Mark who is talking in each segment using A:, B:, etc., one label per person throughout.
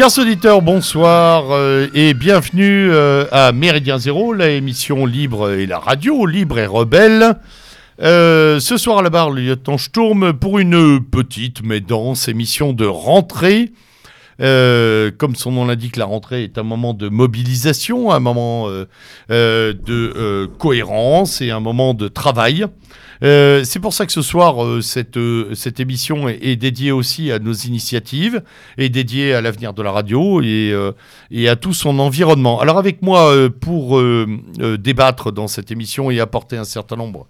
A: Chers auditeurs, bonsoir euh, et bienvenue euh, à Méridien Zéro, la émission libre et la radio libre et rebelle. Euh, ce soir à la barre, le lieutenant Sturm pour une petite mais dense émission de rentrée. Comme son nom l'indique, la rentrée est un moment de mobilisation, un moment de cohérence et un moment de travail. Euh, c'est pour ça que ce soir, euh, cette, euh, cette émission est, dédiée aussi à nos initiatives, est dédiée à l'avenir de la radio et, et à tout son environnement. Alors avec moi, pour débattre dans cette émission et apporter un certain nombre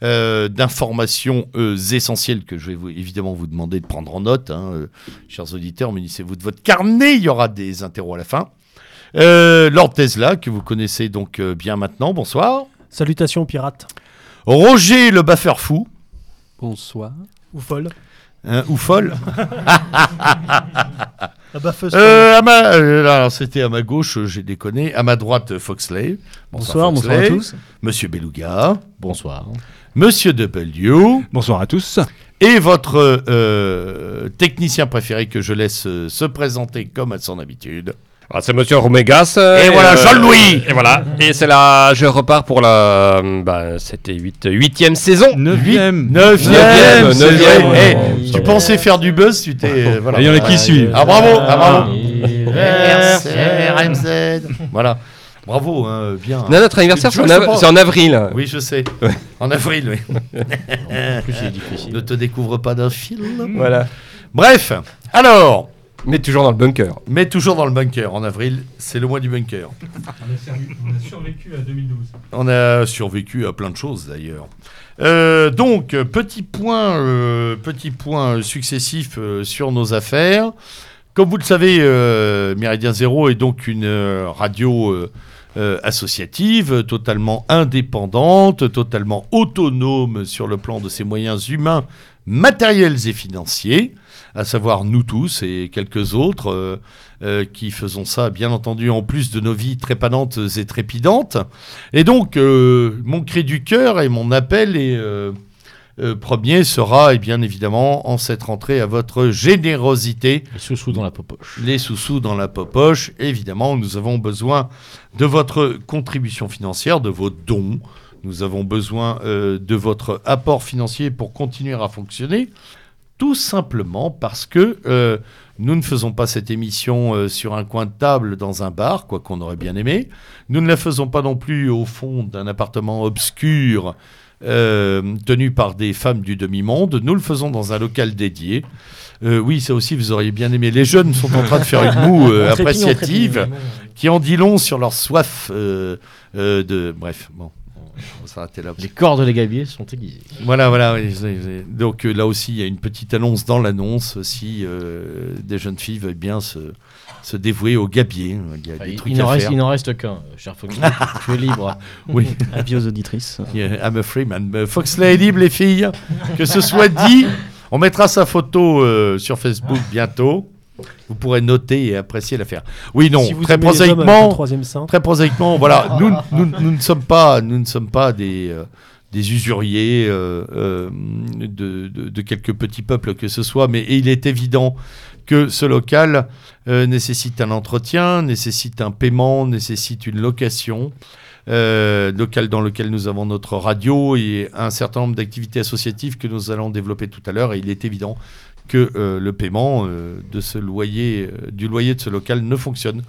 A: d'informations essentielles que je vais évidemment vous demander de prendre en note, hein, chers auditeurs, munissez-vous de votre carnet, il y aura des interros à la fin. Lord Tesla, que vous connaissez donc bien maintenant, bonsoir.
B: Salutations pirates.
A: Roger le baffeur fou,
C: Bonsoir.
B: Ou folle.
A: hein, ou folle.
B: La baffeuse.
A: Euh, à ma, euh, alors, c'était à ma gauche, euh, j'ai déconné. À ma droite, euh, Foxley.
C: Bonsoir, bonsoir à tous.
A: Monsieur Beluga.
C: Bonsoir.
A: Monsieur W.
D: Bonsoir à tous.
A: Et votre euh, technicien préféré que je laisse euh, se présenter comme à son habitude.
E: Ah, c'est Monsieur Romégas.
A: Et voilà, Jean-Louis.
E: Et voilà. Et c'est là, je repars pour la. Bah, c'était huit- huitième saison.
D: Neuvième.
A: Neuvième,
E: Neuvième,
A: neuvième.
E: neuvième.
A: Eh, tu pensais faire du buzz, tu t'es. euh, voilà.
D: Et il y en a qui suivent.
A: Ah bravo, ah bravo. RMZ. Voilà. Bravo, hein, bien.
E: Non, notre anniversaire,
A: Tu
E: c'est en,
A: vois,
E: av-
A: c'est pas-
E: c'est en avril.
A: Oui, je sais. En avril, oui.
C: plus, c'est difficile.
A: Ne te découvre pas d'un film.
E: Voilà.
A: Bref, alors,
E: Mais toujours dans le bunker.
A: mais toujours dans le bunker. En avril, c'est le mois du bunker.
B: On a survécu à 2012.
A: On a survécu à plein de choses d'ailleurs. Euh, donc, petit point, euh, petit point successif euh, sur nos affaires. Comme vous le savez, euh, Méridien Zéro est donc une euh, radio euh, euh, associative, totalement indépendante, totalement autonome sur le plan de ses moyens humains, matériels et financiers, à savoir nous tous et quelques autres euh, euh, qui faisons ça, bien entendu, en plus de nos vies trépanantes et trépidantes. Et donc, euh, mon cri du cœur et mon appel est, euh, premier sera, et bien évidemment, en cette rentrée, à votre générosité.
C: Les sous-sous dans la popoche.
A: Les sous-sous dans la popoche, évidemment, nous avons besoin de votre contribution financière, de vos dons. Nous avons besoin euh, de votre apport financier pour continuer à fonctionner. Tout simplement parce que euh, nous ne faisons pas cette émission euh, sur un coin de table dans un bar, quoi qu'on aurait bien aimé. Nous ne la faisons pas non plus au fond d'un appartement obscur euh, tenu par des femmes du demi-monde. Nous le faisons dans un local dédié. Oui, ça aussi, vous auriez bien aimé. Les jeunes sont en train de faire une moue appréciative qui en dit long sur leur soif de... Bref, bon, on va s'arrêter là.
C: Les cordes des gabiers sont aiguisées.
A: Voilà, voilà. oui. Donc euh, là aussi, il y a une petite annonce dans l'annonce. Si euh, des jeunes filles veulent bien se, se dévouer au gabier, il y a
C: Enfin,
A: des
C: il,
A: trucs
C: il
A: à
C: n'en reste,
A: faire.
C: il n'en reste qu'un, euh, cher Fox. tu es libre.
A: Oui,
B: Avis aux auditrices.
A: Yeah, I'm a free man. Euh, Foxley est libre, les filles. Que ce soit dit, on mettra sa photo euh, sur Facebook bientôt. Vous pourrez noter et apprécier l'affaire. Oui, non,
B: si
A: très prosaïquement. Très prosaïquement, voilà, nous, nous, nous ne sommes pas, nous ne sommes pas des, euh, des usuriers euh, euh, de, de- de quelques petits peuples que ce soit, mais il est évident que ce local nécessite un entretien, nécessite un paiement, nécessite une location. euh, local dans lequel nous avons notre radio et un certain nombre d'activités associatives que nous allons développer tout à l'heure. Et il est évident que euh, le paiement euh, de ce loyer, euh, du loyer de ce local ne fonctionne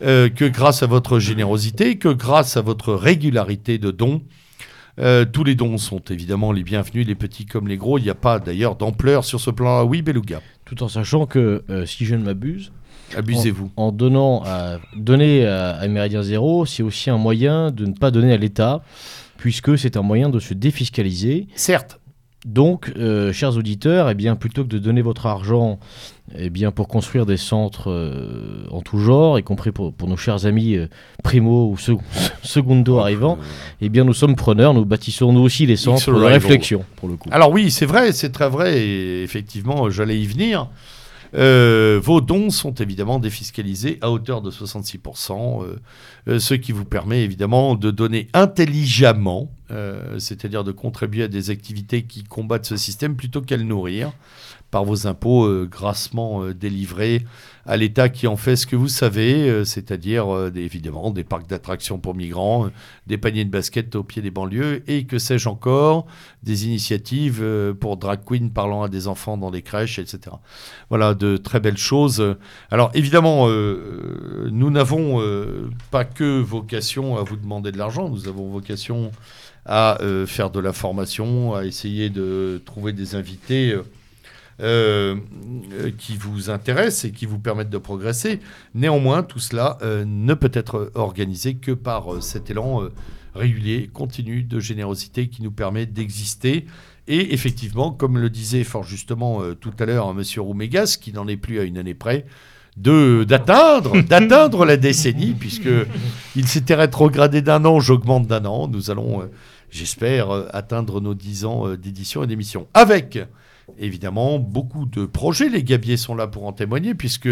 A: que grâce à votre générosité, que grâce à votre régularité de dons. Tous les dons sont évidemment les bienvenus, les petits comme les gros. Il n'y a pas d'ailleurs d'ampleur sur ce plan-là. Oui, Beluga,
C: Tout en sachant que, si je ne m'abuse,
A: abusez-vous.
C: en donnant à, donner à, à Méridien Zéro, c'est aussi un moyen de ne pas donner à l'État, puisque c'est un moyen de se défiscaliser.
A: Certes,
C: Donc, euh, chers auditeurs, eh bien, plutôt que de donner votre argent eh bien, pour construire des centres euh, en tout genre, y compris pour, pour nos chers amis euh, primo ou sec- secundo arrivants, eh bien, nous sommes preneurs, nous bâtissons nous aussi les centres de réflexion, pour le coup.
A: Alors oui, c'est vrai, c'est très vrai, et effectivement, j'allais y venir. Euh, vos dons sont évidemment défiscalisés à hauteur de 66%, euh, euh, ce qui vous permet évidemment de donner intelligemment, euh, c'est-à-dire de contribuer à des activités qui combattent ce système plutôt qu'à le nourrir, par vos impôts euh, grassement euh, délivrés à l'État qui en fait ce que vous savez, c'est-à-dire évidemment des parcs d'attractions pour migrants, des paniers de basket au pied des banlieues et que sais-je encore, des initiatives pour drag queen parlant à des enfants dans des crèches, etc. Voilà, de très belles choses. Alors évidemment, nous n'avons pas que vocation à vous demander de l'argent, nous avons vocation à euh, faire de la formation, à essayer de trouver des invités euh, euh, qui vous intéressent et qui vous permettent de progresser. Néanmoins, tout cela ne peut être organisé que par cet élan régulier, continu de générosité qui nous permet d'exister. Et effectivement, comme le disait fort justement euh, tout à l'heure M. Roumégas, qui n'en est plus à une année près, de d'atteindre d'atteindre la décennie puisque il s'était rétrogradé d'un an, j'augmente d'un an. Nous allons, euh, j'espère, euh, atteindre nos 10 ans euh, d'édition et d'émission avec évidemment beaucoup de projets. Les Gabiers sont là pour en témoigner puisque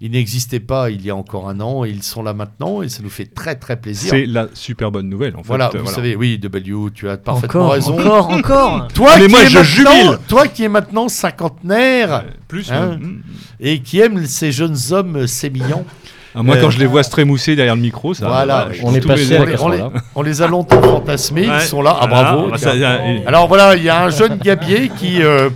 A: ils n'existaient pas il y a encore un an et ils sont là maintenant et ça nous fait très très plaisir.
D: C'est la super bonne nouvelle en fait.
A: Voilà,
D: Euh,
A: vous savez, oui, W, tu as parfaitement
B: Encore,
A: raison.
B: encore, encore.
A: Toi,
D: Mais
A: qui
D: moi,
A: es
D: je
A: maintenant-
D: jubile.
A: Toi qui es maintenant cinquantenaire
D: Euh, plus.
A: Hein
D: ouais. Mm.
A: et qui aime ces jeunes hommes sémillants.
D: Ah, moi,
A: Euh,
D: quand je les vois se trémousser derrière le micro, ça.
A: Voilà,
C: On est
D: tous
C: passé à
A: on
C: la
A: les, on les-
C: casserole.
A: on les a longtemps fantasmés, ils sont là. Ah bravo.
D: bah, ça, euh,
A: Alors voilà, il y a un jeune gabier qui, euh,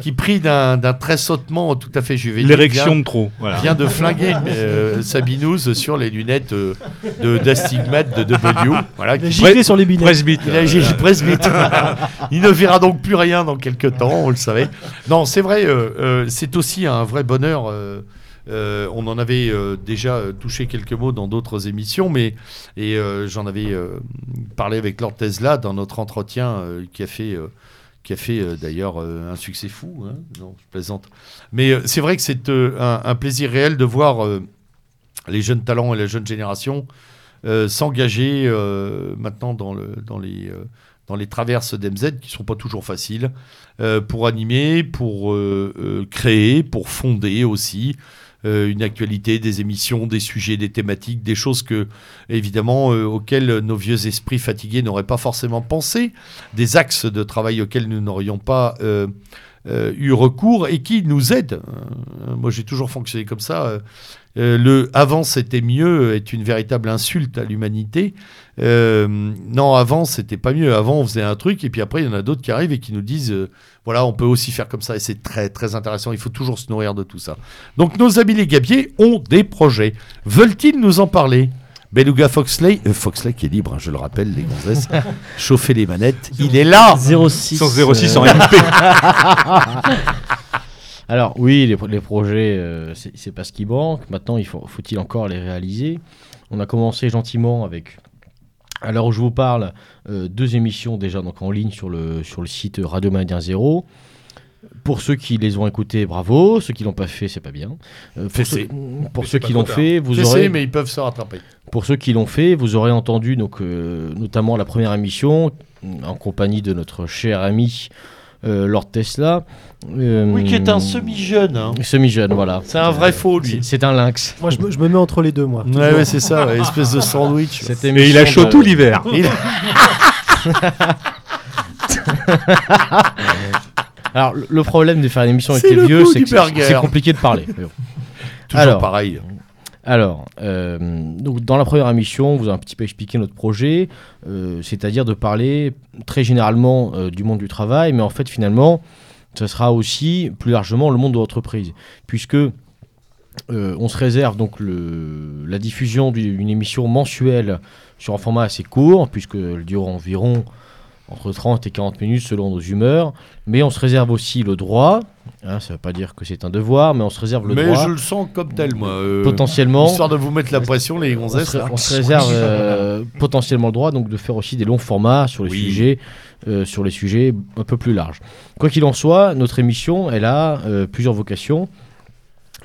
A: qui pris d'un d'un tressautement tout à fait juvénile,
D: L'érection de trop. Voilà.
A: vient de flinguer euh, sa binouse sur les lunettes euh, de d'astigmate de W. Voilà,
B: Il a giclé sur les billets.
D: Presbyte.
A: il a j'ai presbyte. Il ne verra donc plus rien dans quelques temps, on le savait. Non, c'est vrai, euh, euh, c'est aussi un vrai bonheur. Euh, on en avait euh, déjà euh, touché quelques mots dans d'autres émissions, mais et j'en avais parlé avec Lord Tesla dans notre entretien qui a fait. qui a fait d'ailleurs un succès fou, hein. non, plaisante. Mais c'est vrai que c'est un, plaisir réel de voir les jeunes talents et la jeune génération s'engager maintenant dans, le, dans, les, dans les traverses d'MZ qui ne sont pas toujours faciles pour animer, pour créer, pour fonder aussi une actualité, des émissions, des sujets, des thématiques, des choses évidemment euh, auxquelles nos vieux esprits fatigués n'auraient pas forcément pensé, des axes de travail auxquels nous n'aurions pas euh, euh, eu recours et qui nous aident. Euh, moi j'ai toujours fonctionné comme ça. Euh, le avant c'était mieux est une véritable insulte à l'humanité. Euh, non, avant c'était pas mieux. Avant on faisait un truc et puis après il y en a d'autres qui arrivent et qui nous disent euh, voilà on peut aussi faire comme ça et c'est très très intéressant. Il faut toujours se nourrir de tout ça. Donc nos amis les gabiers ont des projets. Veulent-ils nous en parler? Beluga Foxley, euh, Foxley qui est libre, hein, je le rappelle, les gonzesses, chauffer les manettes, il est là
B: 06.
D: Sans 06 en MP.
C: Alors oui, les, pro- les projets, euh, c'est pas ce qui manque. Maintenant, il faut, faut-il encore les réaliser? On a commencé gentiment avec, à l'heure où je vous parle, euh, deux émissions déjà donc en ligne sur le, sur le site Radio Méridien Zéro. Pour ceux qui les ont écoutés, bravo. Ceux qui l'ont pas fait, c'est pas bien. Euh, pour ceux, pour
D: Mais
C: ceux qui l'ont fait, vous aurez,
A: mais ils peuvent se rattraper.
C: pour ceux qui l'ont fait, vous aurez entendu donc euh, notamment la première émission en compagnie de notre cher ami euh, Lord Tesla. Euh,
A: Oui, qui est un semi-jeune. hein.
C: Semi-jeune, voilà.
A: C'est un vrai faux, lui.
C: C'est- un lynx.
B: Moi, je me, je me mets entre les deux, moi.
A: Ouais, ouais, c'est ça, ouais, espèce de sandwich.
D: Et il a chaud
C: de-
D: tout l'hiver.
A: Il-
C: Alors, le- problème de faire une émission avec les
A: le
C: vieux, c'est que c'est- compliqué de parler. Mais.
A: Toujours
C: Alors.
A: pareil.
C: Alors, euh, dans la première émission, on vous a un petit peu expliqué notre projet, euh, c'est-à-dire de parler très généralement euh, du monde du travail, mais en fait, finalement, ça sera aussi plus largement le monde de l'entreprise, puisque on se réserve donc la diffusion d'une émission mensuelle sur un format assez court, puisqu'elle dure environ entre 30 et 40 minutes selon nos humeurs, mais on se réserve aussi le droit, hein, ça ne veut pas dire que c'est un devoir, mais on se réserve le
A: Mais
C: droit,
A: je le sens comme tel, moi. euh,
C: potentiellement,
A: Histoire de vous mettre la pression, les
C: on
A: gonzesses.
C: se,
A: là.
C: on se réserve euh, potentiellement le droit donc de faire aussi des longs formats sur les
A: Oui.
C: sujets euh, sur les sujets un peu plus larges. Quoi qu'il en soit, notre émission, elle a euh, plusieurs vocations.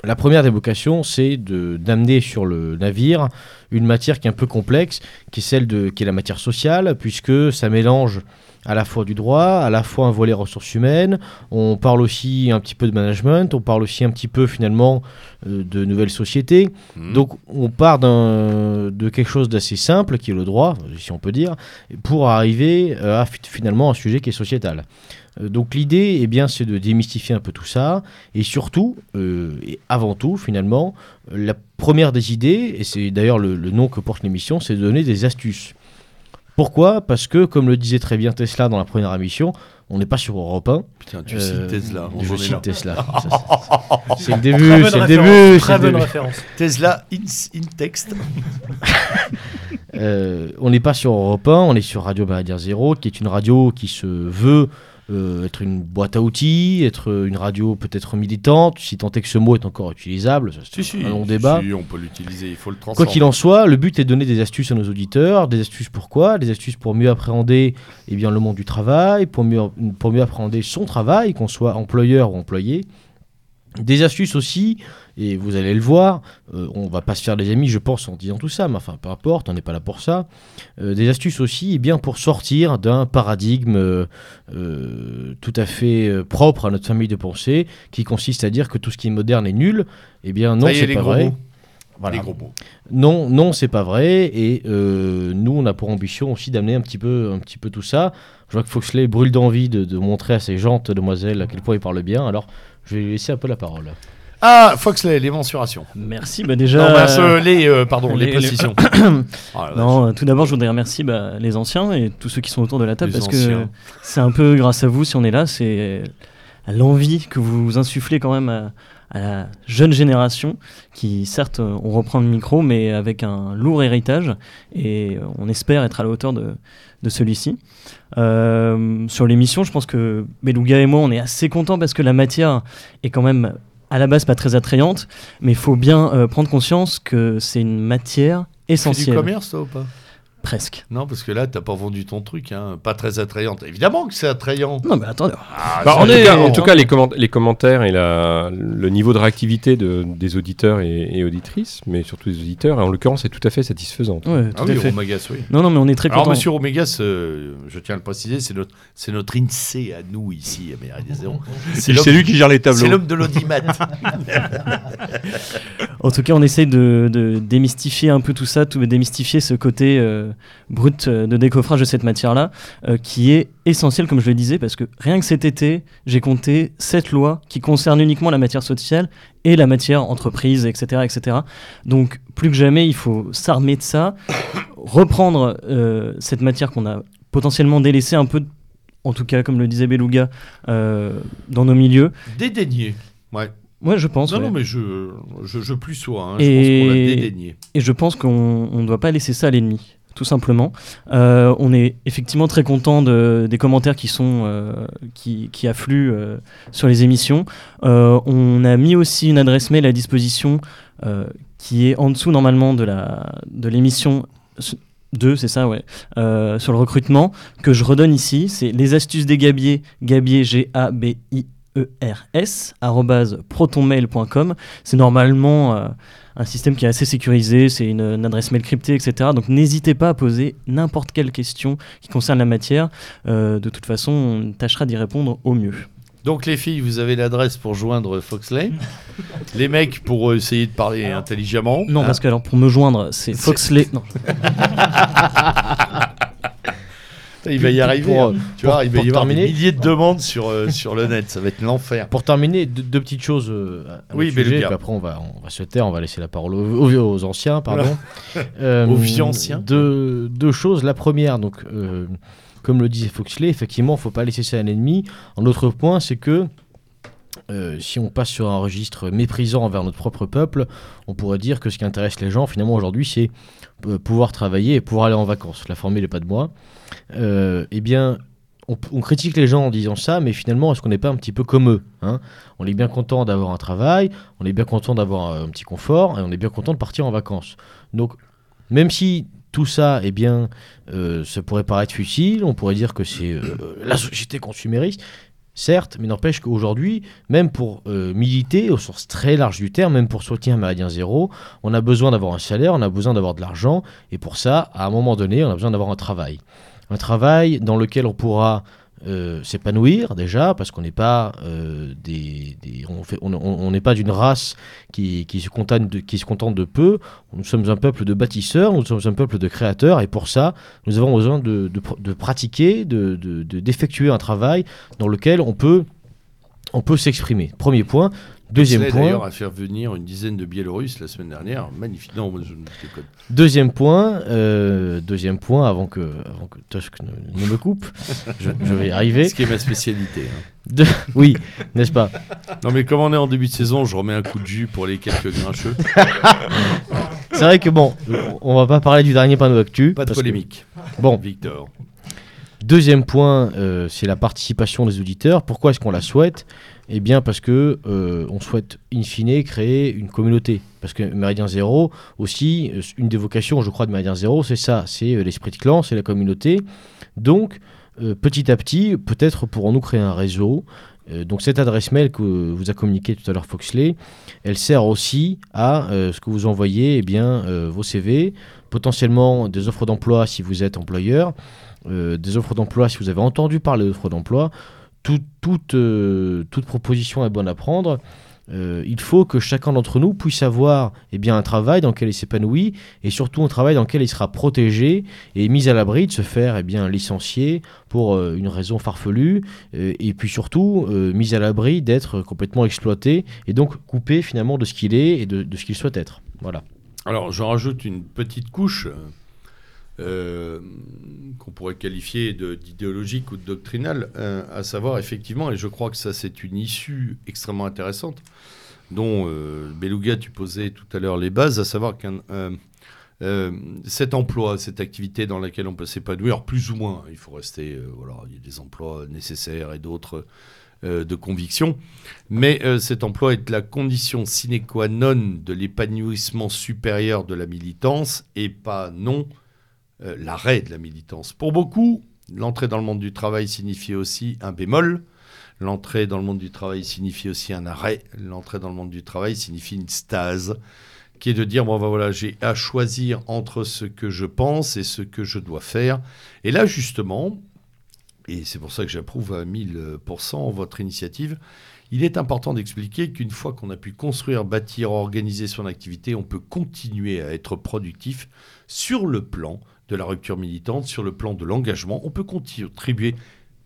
C: La première des vocations, c'est de d'amener sur le navire une matière qui est un peu complexe, qui est celle de qui est la matière sociale, puisque ça mélange à la fois du droit, à la fois un volet ressources humaines, on parle aussi un petit peu de management, on parle aussi un petit peu finalement euh, de nouvelles sociétés.
A: Mhm.
C: Donc on part de quelque chose d'assez simple, qui est le droit, si on peut dire, pour arriver euh, à fi- finalement un sujet qui est sociétal. Euh, Donc l'idée, eh bien, c'est de démystifier un peu tout ça, et surtout, euh, et avant tout, finalement, euh, la première des idées, et c'est d'ailleurs le, le nom que porte l'émission, c'est de donner des astuces. Pourquoi? Parce que, comme le disait très bien Tesla dans la première émission, on n'est pas sur Europe 1.
A: Putain, tu
C: Euh,
A: cites Tesla. on
C: Je cite
A: là.
C: Tesla. C'est- le début, c'est le début.
B: Très bonne
C: début.
B: référence.
A: Tesla in, in text.
C: Euh, on n'est pas sur Europe 1, on est sur Radio Méridien Zéro, qui est une radio qui se veut euh, être une boîte à outils, être une radio peut-être militante, si tant est que ce mot est encore utilisable, ça, c'est
A: Si,
C: un long débat.
A: si, on peut l'utiliser, il faut le
C: Quoi qu'il en soit, le but est de donner des astuces à nos auditeurs. Des astuces pourquoi? Des astuces pour mieux appréhender eh bien, le monde du travail, pour mieux, pour mieux appréhender son travail, qu'on soit employeur ou employé. Des astuces aussi, et vous allez le voir, euh, on va pas se faire des amis, je pense, en disant tout ça, mais enfin, peu importe, on n'est pas là pour ça. Euh, des astuces aussi, eh bien, pour sortir d'un paradigme euh, euh, tout à fait propre à notre famille de pensée, qui consiste à dire que tout ce qui est moderne est nul. Eh bien, non, c'est pas vrai.
A: mots.
C: Voilà.
A: Les gros mots.
C: Non, non, c'est pas vrai. Et euh, nous, on a pour ambition aussi d'amener un petit peu, un petit peu tout ça. Je vois que Foxley brûle d'envie de, de montrer à ces jantes demoiselles à quel point il parle bien. Alors, je vais lui laisser un peu la parole.
A: Ah, Foxley, les mensurations.
F: Merci. Bah déjà,
A: Non, euh, les, euh, pardon, les,
F: les- les-
A: précisions. Oh, vache.
F: non, tout d'abord, je voudrais remercier bah, les anciens et tous ceux qui sont autour de la table
A: Les
F: parce que
A: anciens.
F: c'est un peu grâce à vous si on est là. C'est l'envie que vous insufflez quand même à, à la jeune génération qui, certes, euh, on reprend le micro, mais avec un lourd héritage et euh, on espère être à la hauteur de, de celui-ci. Euh, sur l'émission, je pense que Beluga et moi, on est assez contents parce que la matière est quand même à la base pas très attrayante, mais il faut bien euh, prendre conscience que c'est une matière
A: fais du
F: essentielle.
A: commerce, toi, ou pas?
F: Presque.
A: Non, parce que là, t'as pas vendu ton truc, hein. Pas très attrayante. Évidemment que c'est attrayant.
F: Non, mais attendez.
A: Ah,
E: Bah, en, tout cas, en tout cas, les, comment- les commentaires et la- le niveau de réactivité de- des auditeurs et, et auditrices, mais surtout des auditeurs, et en l'occurrence, c'est tout à fait satisfaisant.
F: Ouais, tout
A: Ah
F: à
A: oui,
F: fait.
A: Romagas, oui.
F: Non, non, mais on est très
A: Alors,
F: content.
A: monsieur Romégas, euh, je tiens à le préciser, c'est notre, c'est notre INSEE à nous ici, à Méridien Zéro.
D: C'est lui qui gère les
A: C'est
D: tableaux.
A: l'homme de l'audimat.
F: En tout cas, on essaye de, de démystifier un peu tout ça, tout, démystifier ce côté euh, brut euh, de décoffrage de cette matière-là, euh, qui est essentiel, comme je le disais, parce que rien que cet été, j'ai compté sept lois qui concernent uniquement la matière sociale et la matière entreprise, etc., etc. Donc, plus que jamais, il faut s'armer de ça, reprendre euh, cette matière qu'on a potentiellement délaissée un peu, en tout cas, comme le disait Beluga, euh, dans nos milieux.
A: Dédaigné. Ouais.
F: Moi, je pense.
A: Non,
F: ouais.
A: non, mais je, je, je plus sois. Hein. Je
F: Et-
A: pense qu'on l'a dédaigné.
F: Et je pense qu'on ne doit pas laisser ça à l'ennemi, tout simplement. Euh, on est effectivement très content de, des commentaires qui, sont, euh, qui, affluent euh, sur les émissions. On a mis aussi une adresse mail à disposition qui est en dessous normalement de la de l'émission 2, c'est ça, ouais, sur le recrutement, que je redonne ici. C'est les astuces des gabiers, gabier, G-A-B-I. ERS, arobase protonmail.com. C'est normalement euh, un système qui est assez sécurisé, c'est une, une adresse mail cryptée, etc. Donc n'hésitez pas à poser n'importe quelle question qui concerne la matière. Euh, de toute façon, on tâchera d'y répondre au mieux.
A: Donc, les filles, vous avez l'adresse pour joindre Foxley. les mecs, pour essayer de parler intelligemment.
F: Non,
A: Hein.
F: parce que alors pour me joindre, c'est
A: C'est-
F: Foxley. Non.
A: Il va y arriver.
C: Pour,
A: hein. tu vois, il va y avoir des milliers de demandes sur, euh, sur le net. Ça va être l'enfer.
C: Pour terminer, deux, deux petites choses. euh,
A: Oui,
C: sujet, puis après, on va, on va se taire, on va laisser la parole aux, aux- anciens, pardon. Euh,
A: Aux vieux anciens.
C: Deux, deux choses. La première, donc, euh, comme le disait Foxley, effectivement, il ne faut pas laisser ça à l'ennemi. Un autre point, c'est que euh, si on passe sur un registre méprisant envers notre propre peuple, on pourrait dire que ce qui intéresse les gens, finalement, aujourd'hui, c'est pouvoir travailler et pouvoir aller en vacances. La formule n'est pas de moi. Euh, eh bien, on, critique les gens en disant ça, mais finalement, est-ce qu'on n'est pas un petit peu comme eux hein? On est bien content d'avoir un travail, on est bien content d'avoir euh, un petit confort, et on est bien content de partir en vacances. Donc, même si tout ça, eh bien, euh, ça pourrait paraître futile, on pourrait dire que c'est euh, la société consumériste, certes, mais n'empêche qu'aujourd'hui, même pour euh, militer au sens très large du terme, même pour soutenir Méridien Zéro, on a besoin d'avoir un salaire, on a besoin d'avoir de l'argent, et pour ça, à un moment donné, on a besoin d'avoir un travail. un travail dans lequel on pourra euh, s'épanouir déjà parce qu'on n'est pas euh, des, on n'est pas d'une race qui, qui se contente de, qui se contente de peu. Nous sommes un peuple de bâtisseurs nous sommes un peuple de créateurs et pour ça nous avons besoin de, de pr- de pratiquer de- d'effectuer un travail dans lequel on peut on peut s'exprimer. Premier point deuxième point
A: d'ailleurs à faire venir une dizaine de Biélorusses la semaine dernière. Magnifique. Non, je déconne.
C: Deuxième point, euh, deuxième point, avant que, avant que Tusk ne, ne me coupe, je, je vais y arriver.
A: Ce qui est ma spécialité. hein.
C: De- oui, n'est-ce pas?
A: Non, mais comme on est en début de saison, je remets un coup de jus pour les quelques grincheux.
C: C'est vrai que bon, on va pas parler du dernier panneau actu.
A: Pas de
C: que-
A: polémique.
C: bon,
A: Victor.
C: deuxième point, euh, c'est la participation des auditeurs. Pourquoi est-ce qu'on la souhaite? Eh bien, parce que euh, on souhaite in fine créer une communauté. Parce que Méridien Zéro aussi, euh, une des vocations, je crois, de Méridien Zéro, c'est ça, c'est euh, l'esprit de clan, c'est la communauté. Donc, petit à petit, peut-être pourrons-nous créer un réseau. Donc cette adresse mail que vous a communiqué tout à l'heure Foxley, elle sert aussi à ce que vous envoyez, eh bien, vos CV, potentiellement des offres d'emploi si vous êtes employeur, des offres d'emploi si vous avez entendu parler d'offres d'emploi. Tout- toute, euh, toute proposition est bonne à prendre. Euh, il faut que chacun d'entre nous puisse avoir eh bien, un travail dans lequel il s'épanouit et surtout un travail dans lequel il sera protégé et mis à l'abri de se faire eh bien, licencier pour euh, une raison farfelue et puis surtout mis à l'abri d'être complètement exploité et donc coupé finalement de ce qu'il est et de, de ce qu'il souhaite être. Voilà.
A: Alors, j'en rajoute une petite couche euh, qu'on pourrait qualifier d'idéologique ou de doctrinale, euh, à savoir effectivement, et je crois que ça c'est une issue extrêmement intéressante, dont euh, Beluga, tu posais tout à l'heure les bases, à savoir qu'un euh, cet emploi, cette activité dans laquelle on peut s'épanouir, plus ou moins, il faut rester, voilà, il y a des emplois nécessaires et d'autres de conviction, mais cet emploi est la condition sine qua non de l'épanouissement supérieur de la militance et pas non euh, l'arrêt de la militance. Pour beaucoup, l'entrée dans le monde du travail signifie aussi un bémol. L'entrée dans le monde du travail signifie aussi un arrêt. L'entrée dans le monde du travail signifie une stase, qui est de dire bon ben voilà, j'ai à choisir entre ce que je pense et ce que je dois faire. Et là justement, et c'est pour ça que j'approuve à 1000% votre initiative, il est important d'expliquer qu'une fois qu'on a pu construire, bâtir, organiser son activité, on peut continuer à être productif sur le plan de la rupture militante, sur le plan de l'engagement. On peut contribuer,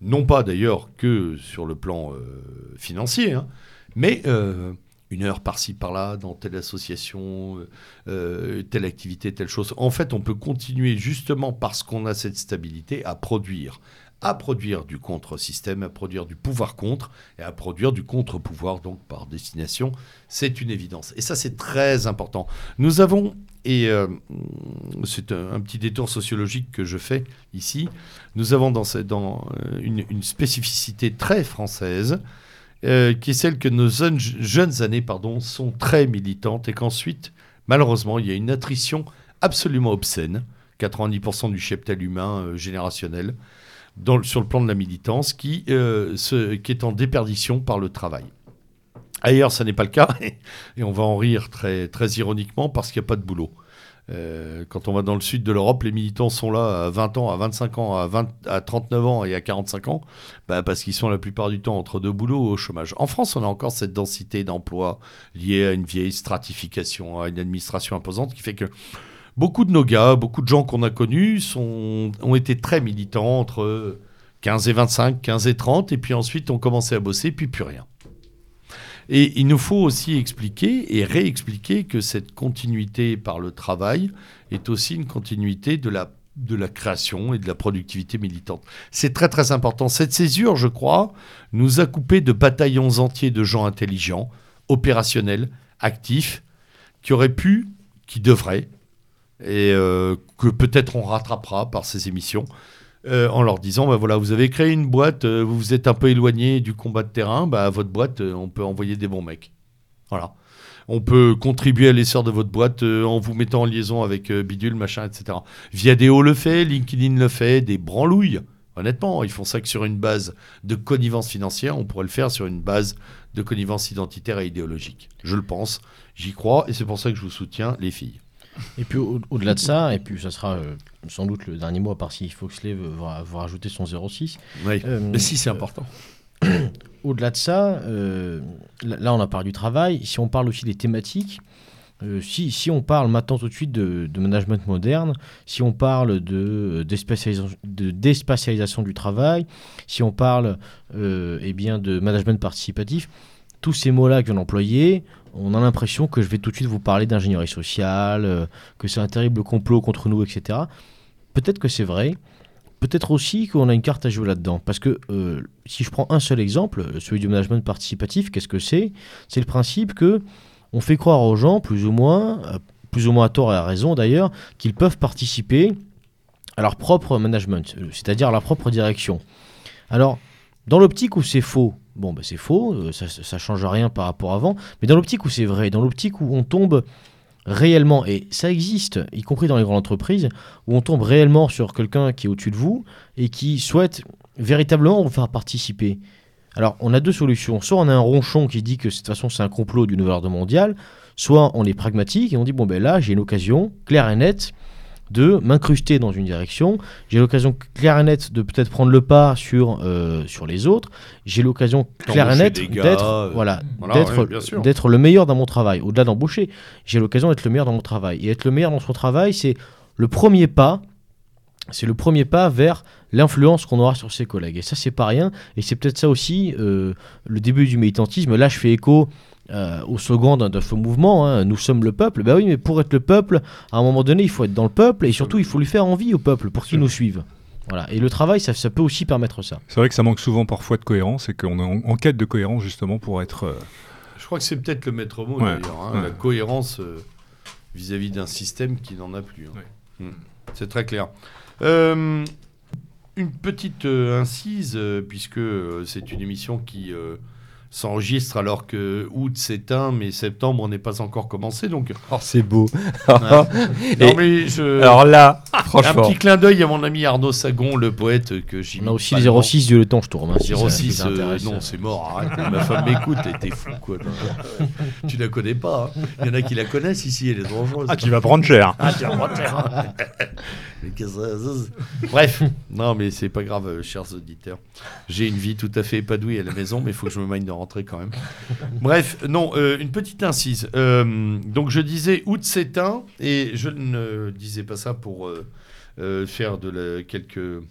A: non pas d'ailleurs que sur le plan euh, financier, hein, mais euh, une heure par-ci par-là dans telle association, euh, telle activité, telle chose. En fait, on peut continuer justement parce qu'on a cette stabilité à produire à produire du contre-système, à produire du pouvoir contre et à produire du contre-pouvoir, donc par destination. C'est une évidence. Et ça, c'est très important. Nous avons, et euh, c'est un, petit détour sociologique que je fais ici, nous avons dans, euh, une, spécificité très française, euh, qui est celle que nos jeunes, années sont très militantes et qu'ensuite, malheureusement, il y a une attrition absolument obscène, 90% du cheptel humain générationnel, sur le plan de la militance, qui est en déperdition par le travail. Ailleurs, ça n'est pas le cas, et on va en rire très, très ironiquement parce qu'il n'y a pas de boulot. Euh, quand on va dans le sud de l'Europe, les militants sont là à 20 ans, à 25 ans, à, 20, à 39 ans et à 45 ans, bah, parce qu'ils sont la plupart du temps entre deux boulots ou au chômage. En France, on a encore cette densité d'emploi liée à une vieille stratification, à une administration imposante qui fait que beaucoup de nos gars, beaucoup de gens qu'on a connus sont, ont été très militants entre 15 et 25, 15 et 30, et puis ensuite ont commencé à bosser, puis plus rien. Et il nous faut aussi expliquer et réexpliquer que cette continuité par le travail est aussi une continuité de la, création et de la productivité militante. C'est très très important. Cette césure, je crois, nous a coupé de bataillons entiers de gens intelligents, opérationnels, actifs, qui auraient pu, qui devraient, et euh, que peut-être on rattrapera par ces émissions, euh, en leur disant, bah voilà, vous avez créé une boîte, euh, vous vous êtes un peu éloigné du combat de terrain, bah, à votre boîte, euh, on peut envoyer des bons mecs. Voilà. On peut contribuer à l'essor de votre boîte en vous mettant en liaison avec Bidule, machin, etc. Viadeo le fait, LinkedIn le fait, des branlouilles. Honnêtement, ils font ça que sur une base de connivence financière, on pourrait le faire sur une base de connivence identitaire et idéologique. Je le pense, j'y crois, et c'est pour ça que je vous soutiens, les filles.
C: Et puis au- au-delà de ça, et puis ça sera euh, sans doute le dernier mot, à part si Foxley veut, va, va rajouter son 06.
A: Oui.
C: Euh,
A: Mais si, c'est important.
C: Au-delà de ça, euh, là on a parlé du travail. Si on parle aussi des thématiques, si, si on parle maintenant tout de suite de, de management moderne, si on parle de, déspatialisation du travail, si on parle eh bien, de management participatif, tous ces mots-là que viens d'employer, on a l'impression que je vais tout de suite vous parler d'ingénierie sociale, euh, que c'est un terrible complot contre nous, etc. Peut-être que c'est vrai. Peut-être aussi qu'on a une carte à jouer là-dedans. Parce que euh, si je prends un seul exemple, celui du management participatif, qu'est-ce que c'est? C'est le principe que on fait croire aux gens, plus ou moins, euh, plus ou moins à tort et à raison d'ailleurs, qu'ils peuvent participer à leur propre management, euh, c'est-à-dire à leur propre direction. Alors, dans l'optique où c'est faux, bon, bah, c'est faux, euh, ça, ça change rien par rapport à avant, mais dans l'optique où c'est vrai, dans l'optique où on tombe réellement, et ça existe, y compris dans les grandes entreprises, où on tombe réellement sur quelqu'un qui est au-dessus de vous et qui souhaite véritablement vous faire participer. Alors, on a deux solutions. Soit on a un ronchon qui dit que de toute façon c'est un complot du nouvel ordre mondial, soit on est pragmatique et on dit bon ben là j'ai une occasion claire et nette de m'incruster dans une direction, j'ai l'occasion claire et nette de peut-être prendre le pas sur, euh, sur les autres, j'ai l'occasion claire et nette d'être
A: euh,
C: voilà,
A: voilà,
C: d'être
A: ouais, bien sûr.
C: d'être le meilleur dans mon travail. Au-delà d'embaucher, j'ai l'occasion d'être le meilleur dans mon travail. Et être le meilleur dans son travail, c'est le premier pas, c'est le premier pas vers l'influence qu'on aura sur ses collègues. Et ça, c'est pas rien. Et c'est peut-être ça aussi euh, le début du militantisme. Là, je fais écho euh, au slogan d'un d'un faux mouvement, hein, nous sommes le peuple. Ben oui, mais pour être le peuple, à un moment donné, il faut être dans le peuple et surtout, il faut lui faire envie au peuple pour qu'il nous suive. Voilà. Et le travail, ça, ça peut aussi permettre ça.
D: C'est vrai que ça manque souvent parfois de cohérence et qu'on est en, en quête de cohérence justement pour être. euh,
A: Je crois que c'est peut-être le maître mot
D: Ouais,
A: d'ailleurs, hein,
D: ouais.
A: la cohérence euh, vis-à-vis d'un système qui n'en a plus. hein. Hmm. C'est très clair. Euh, une petite euh, incise, euh, puisque euh, c'est une émission qui euh, s'enregistre alors que août s'éteint, mais septembre n'est pas encore commencé. Donc,
E: Oh, c'est beau.
A: non,
E: Et-
A: mais je-
E: Alors là,
A: un
E: franchement.
A: petit clin d'œil à mon ami Arnaud Sagon, le poète que j'ai
C: On a aussi le 06 du Le Temps, je tourne. hein, si ça- si
A: 06,
C: ça
A: euh, non, c'est mort, arrête. Ma femme m'écoute, t'es- fou, quoi. tu la connais pas. hein. Il y en a qui la connaissent ici, elle est dangereuse.
D: Ah, tu vas prendre cher.
A: Ah, tu vas prendre cher. Bref, non, mais c'est pas grave, euh, chers auditeurs. J'ai une vie tout à fait épanouie à la maison, mais il faut que je me mine de rentrer quand même. Bref, non, euh, une petite incise. Euh, donc, je disais août s'éteint, et je ne disais pas ça pour euh, faire de la- quelques,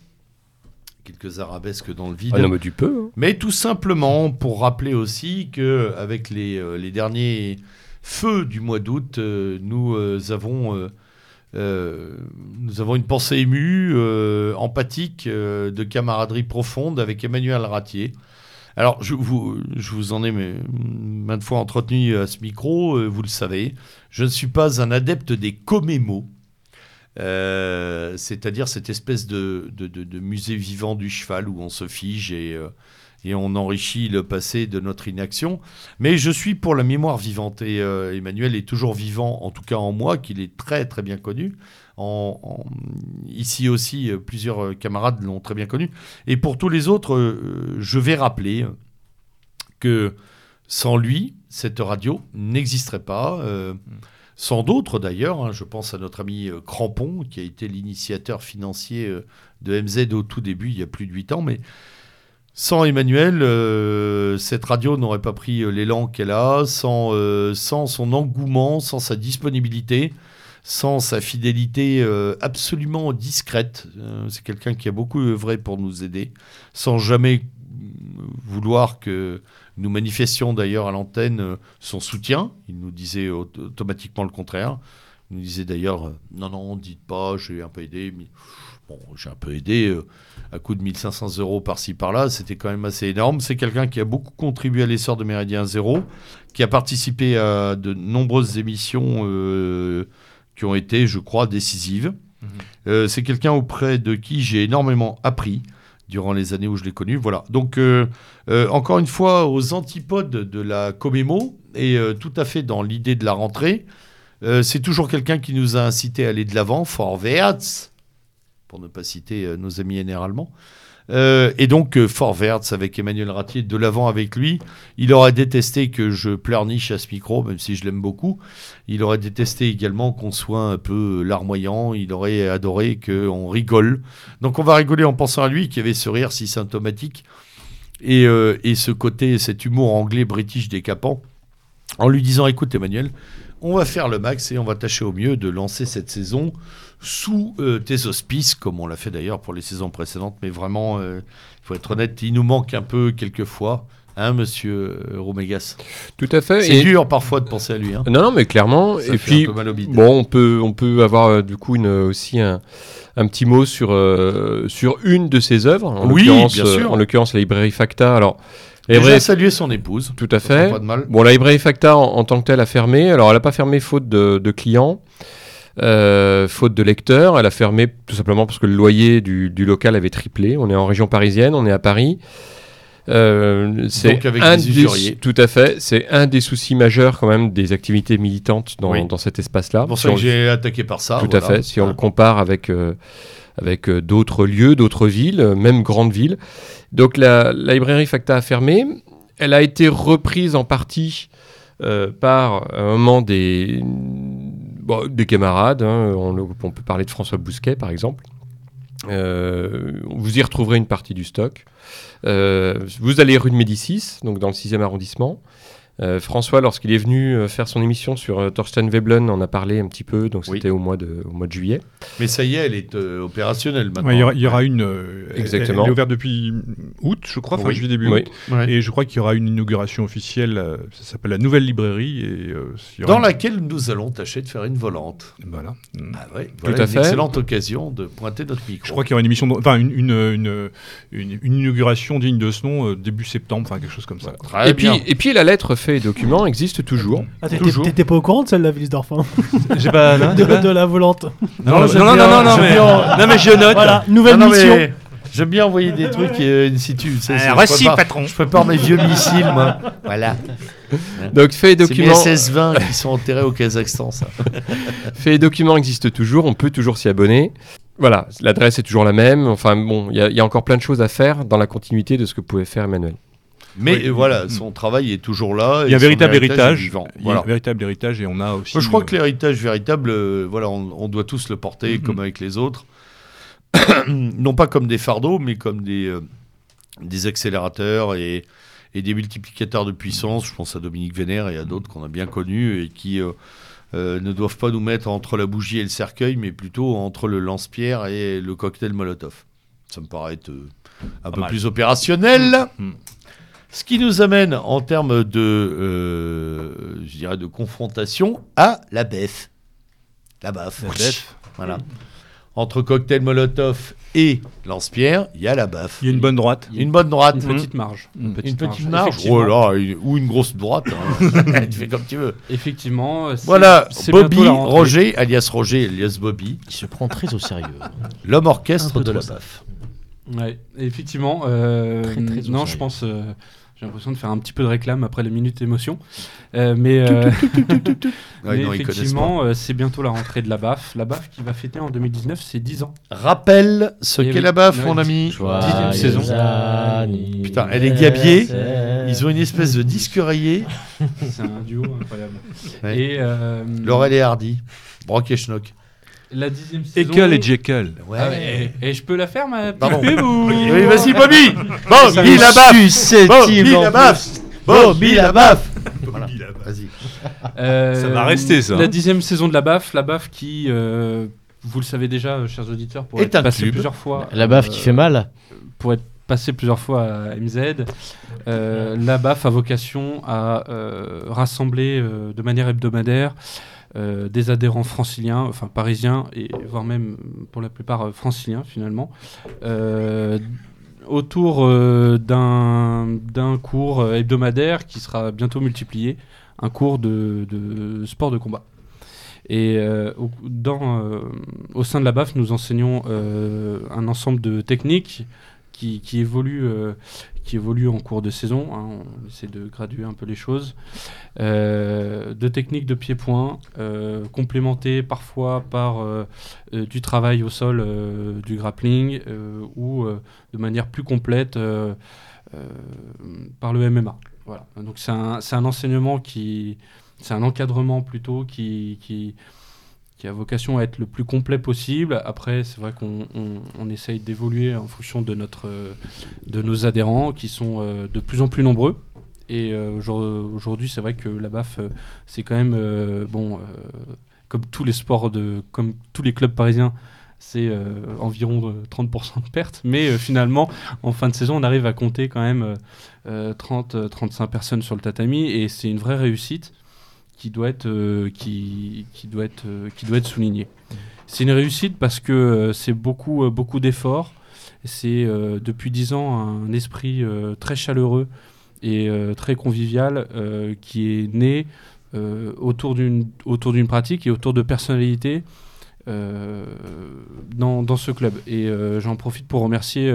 A: quelques arabesques dans le vide.
E: Ah non, mais tu peux. hein.
A: Mais tout simplement pour rappeler aussi que avec les, les derniers feux du mois d'août, nous avons euh, nous avons une pensée émue, euh, empathique, euh, de camaraderie profonde avec Emmanuel Ratier. Alors, je vous, je vous en ai maintes fois entretenu à ce micro, euh, vous le savez. Je ne suis pas un adepte des comémos. Euh, c'est-à-dire cette espèce de, de, de- musée vivant du cheval où on se fige et, euh, et on enrichit le passé de notre inaction. Mais je suis pour la mémoire vivante et euh, Emmanuel est toujours vivant, en tout cas en moi, qu'il est très très bien connu. Ici aussi, euh, plusieurs euh, camarades l'ont très bien connu. Et pour tous les autres, euh, je vais rappeler que sans lui, cette radio n'existerait pas. sans d'autres d'ailleurs, hein. je pense à notre ami Crampon, qui a été l'initiateur financier de MZ au tout début, il y a plus de 8 ans, mais sans Emmanuel, cette radio n'aurait pas pris l'élan qu'elle a, sans son engouement, sans sa disponibilité, sans sa fidélité euh, absolument discrète. Euh, C'est quelqu'un qui a beaucoup œuvré pour nous aider, sans jamais vouloir que nous manifestions d'ailleurs à l'antenne euh, son soutien. Il nous disait aut- automatiquement le contraire. Il nous disait d'ailleurs non, non, dites pas, j'ai un peu aidé. Bon, j'ai un peu aidé à coût de 1500 euros par-ci par-là. C'était quand même assez énorme. C'est quelqu'un qui a beaucoup contribué à l'essor de Méridien Zéro, qui a participé à de nombreuses émissions qui ont été, je crois, décisives. Euh, c'est quelqu'un auprès de qui j'ai énormément appris durant les années où je l'ai connu. Voilà. Donc, euh, euh, encore une fois, aux antipodes de la Comémo, et tout à fait dans l'idée de la rentrée, c'est toujours quelqu'un qui nous a incité à aller de l'avant, vorwärts, pour ne pas citer nos amis allemands. Euh, et donc, euh, Fort Verts avec Emmanuel Ratier de l'avant avec lui. Il aurait détesté que je pleurniche à ce micro, même si je l'aime beaucoup. Il aurait détesté également qu'on soit un peu larmoyant. Il aurait adoré qu'on rigole. Donc, on va rigoler en pensant à lui qui avait ce rire si symptomatique et, euh, et ce côté, cet humour anglais british décapant, en lui disant écoute Emmanuel, on va faire le max et on va tâcher au mieux de lancer cette saison sous euh, tes auspices, comme on l'a fait d'ailleurs pour les saisons précédentes, mais vraiment, il faut être honnête, il nous manque un peu quelquefois. Hein, monsieur euh, Romégas
E: Tout à fait.
A: C'est
E: Et-
A: dur parfois de penser à lui. Hein.
E: Non, non, mais clairement.
A: Ça
E: et puis, bon, on peut, on peut avoir euh, du coup une, aussi un, un petit mot sur, euh, sur une de ses œuvres. En
A: Oui, bien
E: euh,
A: sûr.
E: En l'occurrence, la librairie Facta. Alors,
A: Déjà
E: librairie-
A: saluer son épouse.
E: tout à fait.
A: Pas de mal.
E: Bon, la librairie Facta en, en tant que telle a fermé. Alors, elle n'a pas fermé faute de, de clients, euh, faute de lecteurs. Elle a fermé tout simplement parce que le loyer du, du local avait triplé. On est en région parisienne, on est à Paris. Euh, c'est
A: Donc avec
E: un
A: des
E: tout à fait. C'est un des soucis majeurs quand même des activités militantes dans,
A: Oui.
E: dans cet espace-là.
A: C'est pour
E: Si
A: ça
E: on-
A: que j'ai attaqué par ça.
E: tout
A: voilà.
E: à fait. Si on le
A: Hein.
E: compare avec, euh, avec d'autres lieux, d'autres villes, même grandes villes. Donc la, la librairie Facta a fermé. Elle a été reprise en partie euh, par un moment des, des camarades. hein. On peut parler de François Bousquet, par exemple. Euh, vous y retrouverez une partie du stock. Euh, vous allez rue de Médicis, donc dans le 6e arrondissement. Euh, François, lorsqu'il est venu euh, faire son émission sur euh, Thorsten Veblen, en a parlé un petit peu, donc
A: Oui.
E: c'était au, mois de- au mois de juillet.
A: Mais ça y est, elle est euh, opérationnelle maintenant.
D: Ouais, il, y aura, il y aura une. euh, elle-
E: Exactement.
D: Elle est ouverte depuis août, je crois, fin
A: Oui.
D: juillet début
E: Oui.
D: août.
A: Ouais.
D: Et je crois qu'il y aura une inauguration officielle. euh, ça s'appelle la nouvelle librairie. Et, euh,
A: Dans
D: une-
A: laquelle nous allons tâcher de faire une volante.
D: Voilà.
A: Ah ouais,
E: Tout
A: voilà
E: à
A: une
E: fait.
A: excellente occasion de pointer notre micro.
D: Je crois qu'il y aura une émission, de- enfin une, une, une, une- une inauguration digne de ce nom euh, début septembre, enfin quelque chose comme ça.
A: Très
E: et, puis,
A: bien.
E: et puis la lettre fait et document existe toujours.
B: Ah, t'étais- pas au courant de celle-là, Wilsdorf hein
D: J'ai pas.
B: de, de la volante.
D: Non, non, non, non, non,
A: j'aime
D: mais,
A: bien-
D: non, mais je note.
B: Voilà, nouvelle
A: Non, non,
B: mission.
A: mais J'aime bien envoyer des trucs euh, in situ. ça, c'est- je
D: reçu,
A: prépare-
D: patron.
A: Je prépare mes vieux missiles, moi. Voilà.
E: Donc fait et
A: C'est mes
E: document,
A: SS-20 qui sont enterrés au Kazakhstan, ça.
E: fait et document existe toujours. On peut toujours s'y abonner. Voilà, l'adresse est toujours la même. Enfin bon, il y, y a encore plein de choses à faire dans la continuité de ce que pouvait faire Emmanuel.
A: Mais
D: Oui.
A: euh, voilà, son travail est toujours là.
D: Il y a un véritable héritage. Il y a un véritable héritage et on a aussi.
A: Je crois
D: euh,
A: que l'héritage véritable, euh, voilà, on, on doit tous le porter
D: Mhm.
A: comme avec les autres. non pas comme des fardeaux, mais comme des, euh, des accélérateurs et, et des multiplicateurs de puissance. Je pense à Dominique Vénère et à d'autres qu'on a bien connus et qui euh, ne doivent pas nous mettre entre la bougie et le cercueil, mais plutôt entre le lance-pierre et le cocktail Molotov. Ça me paraît être un
D: Pas
A: peu
D: mal.
A: plus opérationnel.
D: Mhm.
A: Ce qui nous amène en termes de, euh, je dirais, de confrontation à la BEF. La BAF.
D: La BEF.
A: Voilà. Entre cocktail Molotov et lance-pierre, il y a la BAF.
D: Il y a une bonne droite.
A: Une bonne droite.
G: Une petite marge.
D: Une
A: Une petite marge.
G: Effectivement.
A: Oh là, une- ou une grosse droite. hein. tu fais comme tu veux.
G: Effectivement. euh,
A: Voilà,
G: c'est
A: Bobby. Roger, alias Roger, alias Bobby,
C: Il se prend très au sérieux.
A: l'homme orchestre de la BAF.
G: Ouais, effectivement. euh,
C: Très, très
G: non, je pense. euh, j'ai l'impression de faire un petit peu de réclame après la minute émotion. Euh, mais
A: non,
G: effectivement, euh, c'est bientôt la rentrée de la BAF. La BAF qui va fêter en 2019 ses 10 ans.
A: Rappelle ce qu'est
G: oui.
A: la BAF,
G: Ouais.
A: mon ami.
G: Dixième saison.
A: Putain, elle est gabier. Ils ont une espèce de disque rayé.
G: C'est un duo incroyable.
A: Ouais.
G: Et euh,
A: Laurel et Hardy. Brock et Schnock.
G: La dixième saison.
D: Ekel et Jekyll.
A: Ouais.
G: Ah ouais, et, et je peux la faire ma petite pub ou
A: Oui, vas-y, Bobby Bobby la BAF Bobby la BAF Bobby la BAF Voilà, vas-y.
G: Euh,
D: Ça va rester, ça,
G: La
D: hein.
G: dixième saison de la BAF, la BAF qui, euh, vous le savez déjà, euh, chers auditeurs, pour
A: Est
G: être
A: un
G: passé
A: club.
G: plusieurs fois.
C: La baffe
G: euh,
C: qui fait mal.
G: Pour être passé plusieurs fois à MZ, euh, la BAF a vocation à euh, rassembler euh, de manière hebdomadaire euh, des adhérents franciliens, enfin parisiens, et voire même pour la plupart euh, franciliens finalement, euh, autour d'un cours hebdomadaire qui sera bientôt multiplié, un cours de, de sport de combat. Et au, sein de la BAF, nous enseignons un ensemble de techniques qui, qui évolue, euh, qui évolue en cours de saison. hein, on essaie de graduer un peu les choses. Euh, de techniques de pied-point, euh, complémentées parfois par euh, du travail au sol, du grappling, ou de manière plus complète par le MMA. Voilà. Donc c'est un, un enseignement qui, c'est un encadrement plutôt qui, qui, qui a vocation à être le plus complet possible. Après, c'est vrai qu'on on, on essaye d'évoluer en fonction de, notre, euh, de nos adhérents qui sont euh, de plus en plus nombreux. Et euh, aujourd- aujourd'hui, c'est vrai que la BAF, c'est quand même, bon, comme tous les sports, de, comme tous les clubs parisiens, c'est environ euh, 30% de pertes. Mais finalement, en fin de saison, on arrive à compter quand même euh, euh, 30-35 personnes sur le tatami. Et c'est une vraie réussite qui doit être, euh, qui, doit être, euh, qui doit être soulignée. C'est une réussite parce que euh, c'est beaucoup, beaucoup d'efforts. C'est depuis 10 ans un esprit très chaleureux et très convivial qui est né autour d'une autour d'une pratique et autour de personnalités dans, dans ce club. Et j'en profite pour remercier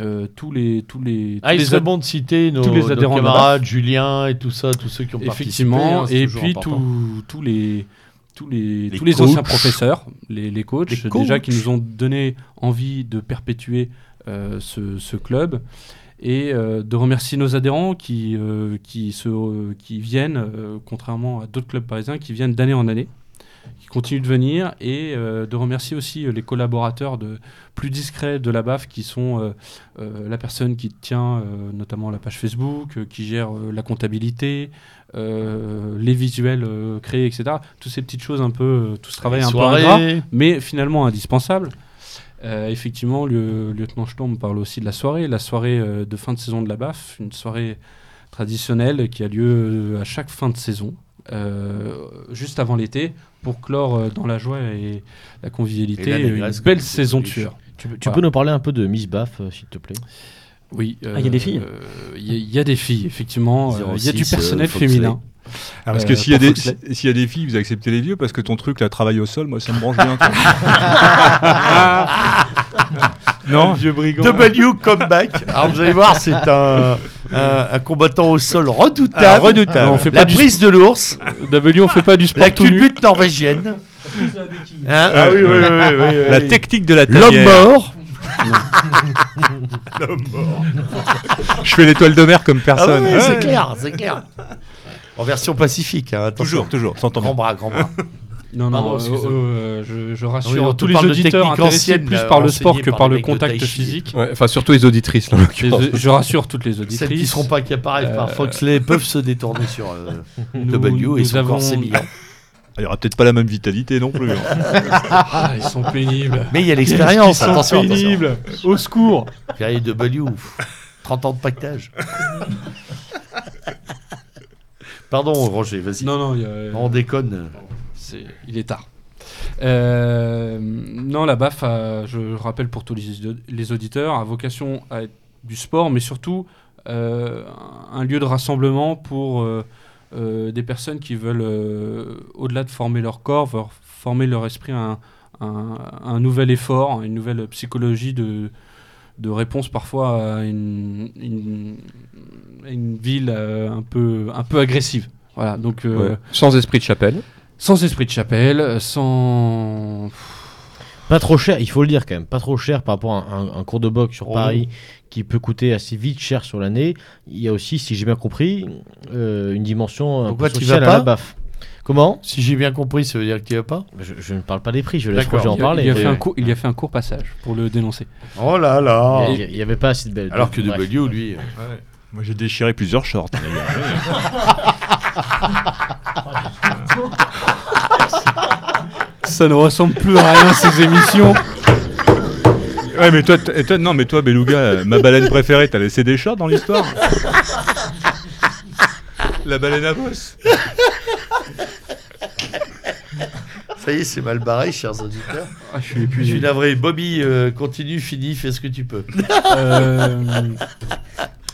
G: euh, tous les tous les
A: Ah,
G: tous
A: il
G: les
A: serait
G: ad-
A: bon de citer nos,
G: tous les
A: nos
G: adhérents
A: camarades, Julien et tout ça, tous ceux qui ont
G: effectivement
A: participé. hein, c'est
G: et puis tous tous les tous les,
A: Les
G: tous les
A: coachs.
G: anciens professeurs, les, les coachs,
A: Les
G: déjà
A: coachs.
G: qui nous ont donné envie de perpétuer euh, ce, ce club et euh, de remercier nos adhérents qui, euh, qui, se, euh, qui viennent, euh, contrairement à d'autres clubs parisiens, qui viennent d'année en année, qui continuent de venir, et euh, de remercier aussi euh, les collaborateurs de, plus discrets de la BAF, qui sont euh, la personne qui tient notamment la page Facebook, qui gère la comptabilité, euh, les visuels euh, créés, etc. Toutes ces petites choses un peu, euh, tout ce travail
A: Les
G: un
A: soirées.
G: peu ingrat, mais finalement indispensable. Effectivement, le lieutenant Sturm parle aussi de la soirée, la soirée de fin de saison de la BAF, une soirée traditionnelle qui a lieu à chaque fin de saison, euh, juste avant l'été, pour clore euh, dans la joie et la convivialité
A: Et
G: une belle saison de tueur.
C: Tu, peux- tu
G: Voilà.
C: peux nous parler un peu de Miss Baff, euh, s'il te plaît?
G: Oui.
F: Ah, il y a des filles
G: euh, Il y, a- il y a des filles, effectivement. euh, Il y a du
A: 06, euh,
G: personnel féminin.
D: Ah, parce
G: Euh,
D: que s'il y, y a des filles, vous acceptez les vieux? Parce que ton truc, là, travail au sol, moi, ça me branche bien. non
G: Vieux brigand.
A: W comeback. Alors vous allez voir, c'est un, un, un combattant au sol redoutable.
G: Ah, redoutable. On fait
A: La
G: pas du-
A: brise de l'ours,
G: on fait pas du sport
A: la culbute norvégienne. Hein ah oui, oui, oui, oui, oui,
D: La technique de la
A: L'homme
D: tanière.
A: mort.
D: Je fais l'étoile de mer comme
A: Ah
D: personne.
A: oui,
D: Ouais.
A: c'est clair, c'est clair. En version pacifique, hein.
D: Toujours, toujours, sans
A: Grand bras, grand bras.
G: Non,
A: Pardon,
G: non, euh,
A: excusez-moi.
G: euh, je, je
A: Oui,
G: rassure tous les auditeurs
A: technique
G: intéressés
A: ancienne,
G: plus par le sport que
A: par
G: le contact physique.
E: Ouais, enfin, surtout les auditrices, là, en
G: Les-
E: l'occurrence.
G: je rassure toutes les
A: Celles qui
G: auditrices.
A: seront pas capables par
G: Euh,
A: Foxley peuvent se détourner sur euh,
G: Nous-
A: W et
G: nous
A: sont
G: avons-
A: encore sémillants.
D: Il y aura peut-être pas la même vitalité non plus. hein.
G: Ah, ils sont pénibles.
A: Mais il y a l'expérience,
G: Ils sont
A: attention, attention.
G: pénibles. Au secours.
A: Pierre W, 30 ans de pactage. Pardon, Roger, vas-y.
G: Non, non, il y a-
A: On déconne.
G: Il est tard. Euh, non, la BAF, je rappelle pour tous les, auditeurs, a vocation à être du sport, mais surtout euh, un lieu de rassemblement pour euh, des personnes qui veulent, au-delà de former leur corps, former leur esprit à un, nouvel effort, une nouvelle psychologie de, réponse parfois à une, ville un, peu, agressive. Voilà, donc.
E: Sans esprit de chapelle.
G: Sans esprit de chapelle, sans.
C: Pas trop cher, il faut le dire quand même, pas trop cher par rapport à un, un cours de boxe sur
A: Oh
C: Paris qui peut coûter assez vite cher sur l'année. Il y a aussi, si j'ai bien compris, euh, une dimension un peu sociale
A: vas
C: à la
A: pas
C: BAF. Comment?
A: Si j'ai bien compris, ça veut dire que tu vas pas?
C: Je, je ne parle pas des prix, je laisse. Roger en parler.
G: il a fait un court, il a fait un court passage pour le dénoncer.
A: Oh là là
C: il y a- il y avait pas assez de belles.
A: Alors que. W, lui... euh,
D: Moi, j'ai déchiré plusieurs shorts.
G: Ça ne ressemble plus à rien ces émissions.
D: ouais, mais toi, t- et toi, non, mais toi, Beluga, euh, ma baleine préférée, t'as laissé des shorts dans l'histoire? La baleine à bosse.
A: Ça y est, c'est mal barré, chers auditeurs.
G: Ah, je suis
A: Je suis
G: épuisé.
A: navré. Bobby, euh, continue, finis, fais ce que tu peux.
G: Euh,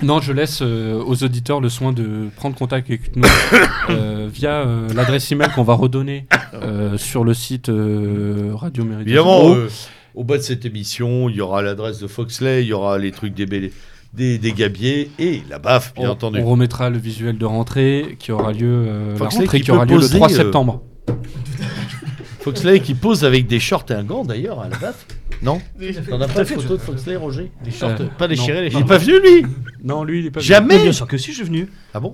G: non, je laisse euh, aux auditeurs le soin de prendre contact avec nous euh, via euh, l'adresse email qu'on va redonner euh, sur le site Radio Méridien.
A: Évidemment, Au bas de cette émission, il y aura l'adresse de Foxley, il y aura les trucs des, des, des gabiers et la baffe, bien
G: on,
A: entendu.
G: on remettra le visuel de rentrée qui aura lieu, euh, la rentrée
A: qui
G: qui aura lieu le 3
A: euh,
G: septembre.
A: Foxley qui pose avec des shorts et un gant d'ailleurs à la baffe. Non T'en as pas de photo de Foxley, Roger?
C: Des shorts
G: Euh,
C: pas déchirés, les
A: Il est
C: shorts.
A: pas venu lui?
G: Non, lui, il est pas venu.
A: Jamais
B: Bien sûr que si, je suis venu.
A: Ah bon?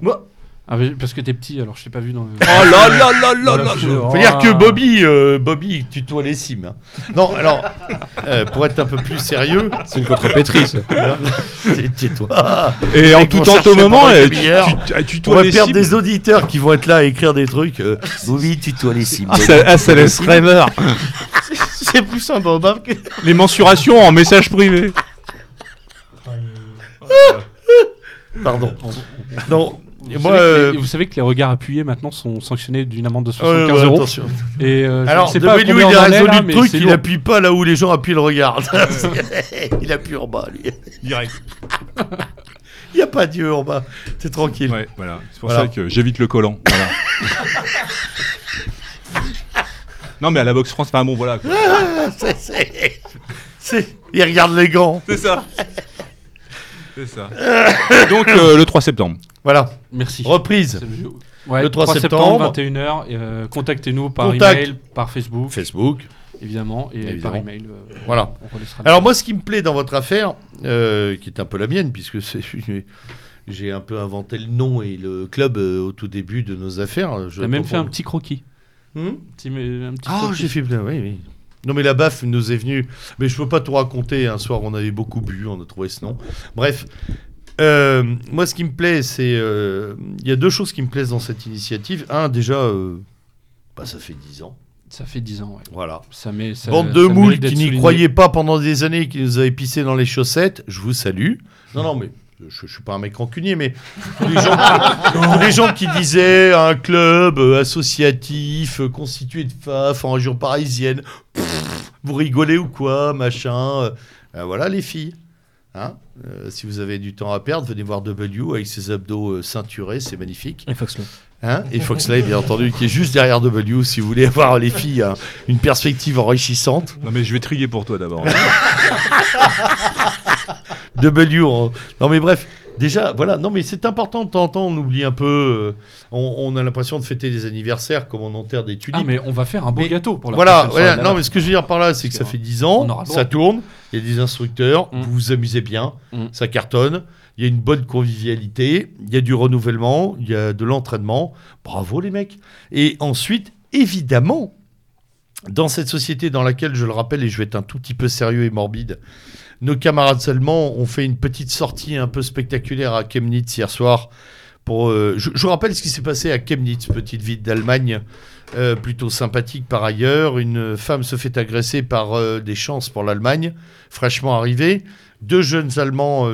G: Ah, mais parce que t'es petit, alors je t'ai pas vu dans le.
A: Oh là là là là là Faut dire que Bobby, euh, Bobby tutoie les cimes. hein. Non, alors, euh, pour être un peu plus sérieux,
E: C'est une contrepétrice.
A: c'est- tais-toi.
D: Et en tout temps, au moment, eh, tu, tu, tu, tu
A: On
D: dois
A: va
D: les
A: perdre
D: cibles.
A: des auditeurs qui vont être là à écrire des trucs. euh, Bobby, tutoie les cimes.
D: Ah, ça, ah, ça laisse rêveur.
C: C'est plus simple au bas que.
D: Les mensurations en message privé.
A: Pardon. Non,
G: Vous,
A: moi.
G: savez que
A: euh,
G: les, vous savez que les regards appuyés maintenant sont sanctionnés d'une amende de
A: ouais,
G: 75
A: ouais,
G: euros.
A: attention.
G: Et euh, je
A: Alors,
G: ne sais pas
A: il a résolu
G: là,
A: le
G: mais
A: truc,
G: c'est
A: il
G: lourd.
A: appuie pas là où les gens appuient le regard. il appuie en bas, lui.
D: Direct.
A: Il n'y a pas Dieu en bas. T'es tranquille.
D: Ouais, voilà. C'est pour
A: Voilà.
D: ça que j'évite le collant. Voilà. non, mais à la boxe France, enfin bon, voilà. quoi.
A: C'est- c'est- c'est- Il regarde les gants.
D: C'est ça. C'est ça. Donc, euh, le 3 septembre.
A: Voilà.
G: Merci.
A: Reprise.
G: Le- Ouais,
A: Le 3
G: 3
A: septembre.
G: 21h. euh, Contactez-nous par
A: Contact.
G: email, par Facebook,
A: Facebook.
G: évidemment, et
A: Évidemment.
G: par email. euh,
A: Voilà. Alors moi, ce qui me plaît dans votre affaire, euh, qui est un peu la mienne, puisque j'ai un peu inventé le nom et le club euh, au tout début de nos affaires. Je
G: T'as même
A: pense
G: fait un petit croquis.
A: Hmm
G: petit
A: Ah, j'ai fait plein, oui, oui. Non, mais la baffe nous est venue. Mais je peux pas tout raconter. Un soir, on avait beaucoup bu, on a trouvé ce nom. Bref. Euh, moi, ce qui me plaît, c'est. euh, Il y a deux choses qui me plaisent dans cette initiative. Un, déjà, euh, bah, ça fait 10 ans.
G: Ça fait 10 ans, ouais.
A: Voilà.
G: Ça met, ça,
A: Bande de
G: ça
A: moules qui n'y croyaient pas pendant des années, qui nous avaient pissé dans les chaussettes, je vous salue. Non, non, mais je, je suis pas un mec rancunier, mais tous les gens, tous les gens qui disaient un club associatif constitué de FAF en région parisienne, pff, vous rigolez ou quoi, machin. euh, voilà les filles. Hein Euh, si vous avez du temps à perdre, venez voir W avec ses abdos euh, ceinturés, c'est magnifique.
F: Et Foxley.
A: Hein et Foxley, bien entendu, qui est juste derrière W, si vous voulez avoir les filles hein, une perspective enrichissante.
D: Non, mais je vais trier pour toi d'abord.
A: W. Non mais bref, déjà, voilà. Non mais c'est important de temps en temps, on oublie un peu. euh, on, on a l'impression de fêter des anniversaires comme on enterre des tulipes.
G: Ah, mais on va faire un beau
A: Mais
G: gâteau pour la
A: voilà, voilà. non mais ce que je veux dire par là, c'est que ça fait 10 ans, ça tourne, il y a des instructeurs,
G: Mm.
A: vous vous amusez bien,
G: Mm.
A: ça cartonne, il y a une bonne convivialité, il y a du renouvellement, il y a de l'entraînement. Bravo les mecs. Et ensuite, évidemment, dans cette société dans laquelle, je le rappelle, et je vais être un tout petit peu sérieux et morbide, nos camarades seulement ont fait une petite sortie un peu spectaculaire à Chemnitz hier soir. Pour, euh, je, vous rappelle ce qui s'est passé à Chemnitz, petite ville d'Allemagne, euh, plutôt sympathique par ailleurs. Une femme se fait agresser par euh, des chances pour l'Allemagne, fraîchement arrivée. Deux jeunes Allemands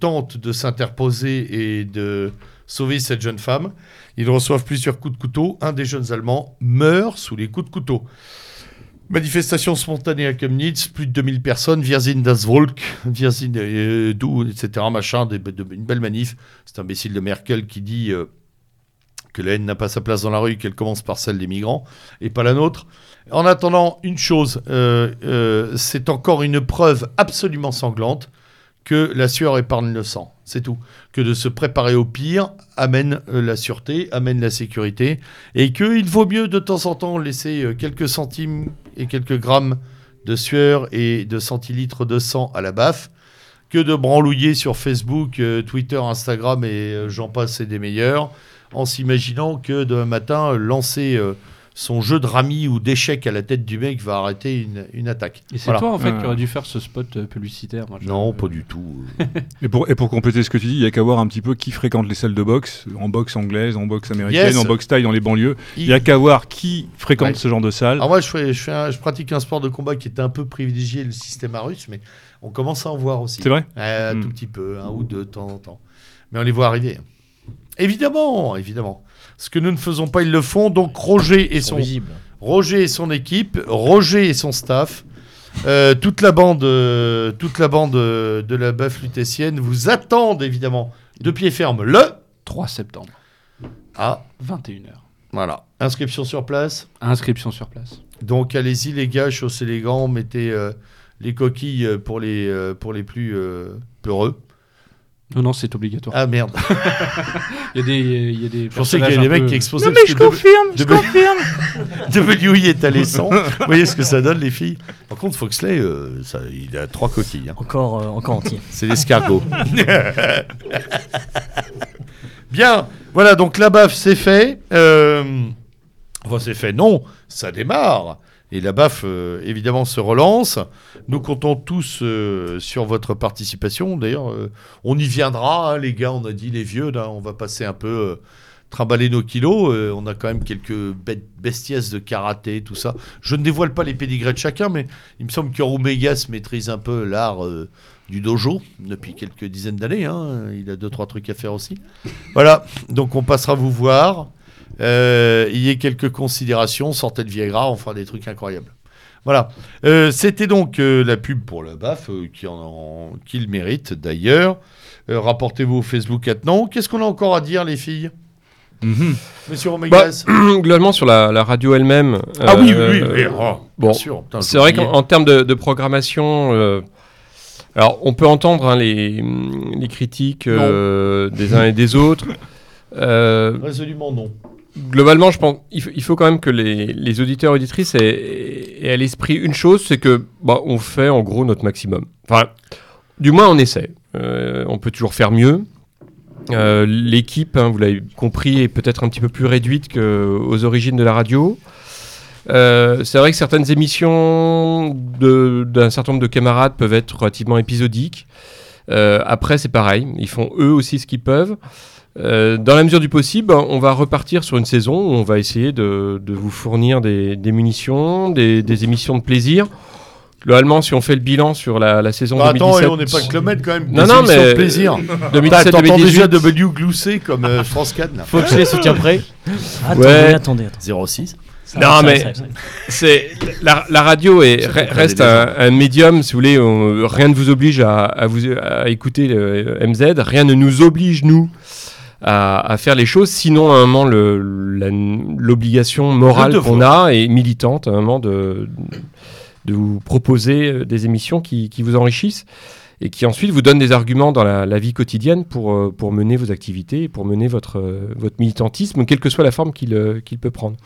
A: tentent de s'interposer et de sauver cette jeune femme. Ils reçoivent plusieurs coups de couteau. Un des jeunes Allemands meurt sous les coups de couteau. Manifestation spontanée à Chemnitz, plus de 2000 personnes, Wir das Volk, etc. Machin, une belle manif. C'est imbécile de Merkel qui dit euh, que la haine n'a pas sa place dans la rue, qu'elle commence par celle des migrants et pas la nôtre. En attendant, une chose, euh, euh, c'est encore une preuve absolument sanglante que la sueur épargne le sang. C'est tout. Que de se préparer au pire amène la sûreté, amène la sécurité, et qu'il vaut mieux de temps en temps laisser quelques centimes et quelques grammes de sueur et de centilitres de sang à la baffe. Que de branlouiller sur Facebook, euh, Twitter, Instagram et euh, j'en passe et des meilleurs, en s'imaginant que demain matin, euh, lancer son jeu de rami ou d'échecs à la tête du mec va arrêter une, une attaque.
G: Et c'est
A: Voilà.
G: toi, en fait,
D: Euh.
G: qui aurais dû faire ce spot euh, publicitaire. moi,
A: Non, pas du tout.
D: Et pour, et pour compléter ce que tu dis, il y a qu'à voir un petit peu qui fréquente les salles de boxe, en boxe anglaise, en boxe américaine,
A: Yes.
D: en boxe taille dans les banlieues. Il y a qu'à voir qui fréquente
A: Ouais.
D: ce genre de salle.
A: Alors moi, je, fais, je, fais un- je pratique un sport de combat qui est un peu privilégié, le système à russe, mais on commence à en voir aussi.
D: C'est vrai
A: Euh, Un
D: Hmm.
A: tout petit peu, un ou deux de temps en temps. Mais on les voit arriver. Évidemment, évidemment. Ce que nous ne faisons pas, ils le font. Donc Roger et son. Roger et son équipe, Roger et son staff, euh, toute la bande, euh, toute la bande euh, de la baffe lutétienne vous attendent évidemment de pied ferme le
G: 3 septembre,
A: à
G: 21h.
A: Voilà. Inscription sur place.
G: Inscription sur place.
A: Donc allez-y les gars, chaussez les gants, mettez les coquilles pour les, pour les plus peureux.
G: Non, non, c'est obligatoire.
A: Ah merde,
G: Il y a des, il y a des
A: je pensais qu'il y avait des mecs
G: peu-
A: qui exposaient.
F: Non mais je confirme, je confirme.
A: W est allé sans. Vous voyez ce que ça donne les filles? Par contre, Foxley, euh, ça, il a trois coquilles. hein.
F: Encore, euh, encore entier.
A: C'est l'escargot. Bien, voilà, donc la baffe, c'est fait. Euh, Enfin, c'est fait, non, ça démarre. Et la baffe, euh, évidemment, se relance. Nous comptons tous euh, sur votre participation. D'ailleurs, euh, on y viendra, hein, les gars, on a dit les vieux, là, on va passer un peu... euh, trimballer nos kilos, on a quand même quelques bestiesses de karaté, tout ça. Je ne dévoile pas les pédigrés de chacun, mais il me semble que Rumegas maîtrise un peu l'art du dojo depuis quelques dizaines d'années. hein. Il a deux, trois trucs à faire aussi. Voilà, donc on passera vous voir. Euh, il y ait quelques considérations, sortez de Viagra, on fera des trucs incroyables. Voilà. Euh, C'était donc euh, la pub pour la BAF, qui, en, en- qui le mérite d'ailleurs. Rapportez-vous au Facebook maintenant. Qu'est-ce qu'on a encore à dire, les filles?
D: Mhm.
A: Monsieur Romegas
E: Globalement, sur la, la radio elle-même.
A: Ah oui, oui, oui. Oh,
E: bon, C'est vrai qu'en en termes de, de programmation, euh, alors on peut entendre hein, les, les critiques des uns et des autres.
A: Résolument non.
E: Globalement, je pense il faut, quand même que les, auditeurs et auditrices aient, à l'esprit une chose, c'est que bah, on fait en gros notre maximum. Enfin, du moins on essaie. Euh, on peut toujours faire mieux. Euh, L'équipe, hein, vous l'avez compris, est peut-être un petit peu plus réduite qu'aux origines de la radio. Euh, c'est vrai que certaines émissions d'un certain nombre de camarades peuvent être relativement épisodiques. Après, c'est pareil, ils font eux aussi ce qu'ils peuvent. Euh, dans la mesure du possible, on va repartir sur une saison où on va essayer de, de vous fournir des, des munitions, des, des émissions de plaisir. Globalement, si on fait le bilan sur la, la saison
A: Bah, attends,
E: 2017,
A: et on n'est pas que le maître quand même.
E: Non, non, mais-
A: plaisir.
E: 2017,
A: T'entends
E: 2018,
A: déjà W glousser comme euh, France 4 là.
C: Foxley se tient prêt.
F: Attendez,
E: Ouais.
F: attendez, attendez.
A: 06.
F: Ça
E: Non,
F: arrive,
E: mais-
F: ça arrive, ça arrive.
E: C'est la, la radio est, reste un, un médium, si vous voulez. on- rien ne vous oblige à, à vous à écouter le MZ. Rien ne nous oblige nous à, à faire les choses. Sinon, à un moment, l'obligation morale
A: Le
E: qu'on a et militante, à un moment de de vous proposer euh, des émissions qui, qui vous enrichissent et qui ensuite vous donnent des arguments dans la, la vie quotidienne pour, euh, pour mener vos activités et pour mener votre, euh, votre militantisme, quelle que soit la forme qu'il qu'il peut prendre.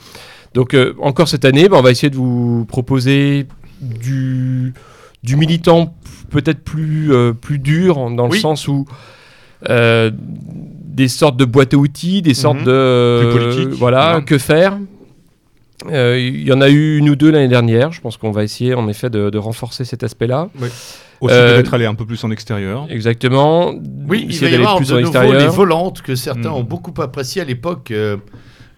E: Donc euh, encore cette année, ben, on va essayer de vous proposer du, du militant peut-être plus, euh, plus dur, dans le
A: Oui.
E: sens où euh, des sortes de boîtes à outils, des sortes
A: Mhm.
E: de...
A: Plus politique.
E: voilà, que faire Euh, Il y en a eu une ou deux l'année dernière. Je pense qu'on va essayer en effet de, de renforcer cet aspect-là.
D: Aussi
E: Euh,
D: peut-être aller un peu plus en extérieur.
E: Exactement.
A: Oui, il
E: Essayer
A: va y
E: d'aller
A: avoir
E: plus
A: de
E: en
A: nouveau les
E: extérieur.
A: volantes que certains
D: Mm.
A: ont beaucoup appréciées à l'époque. euh,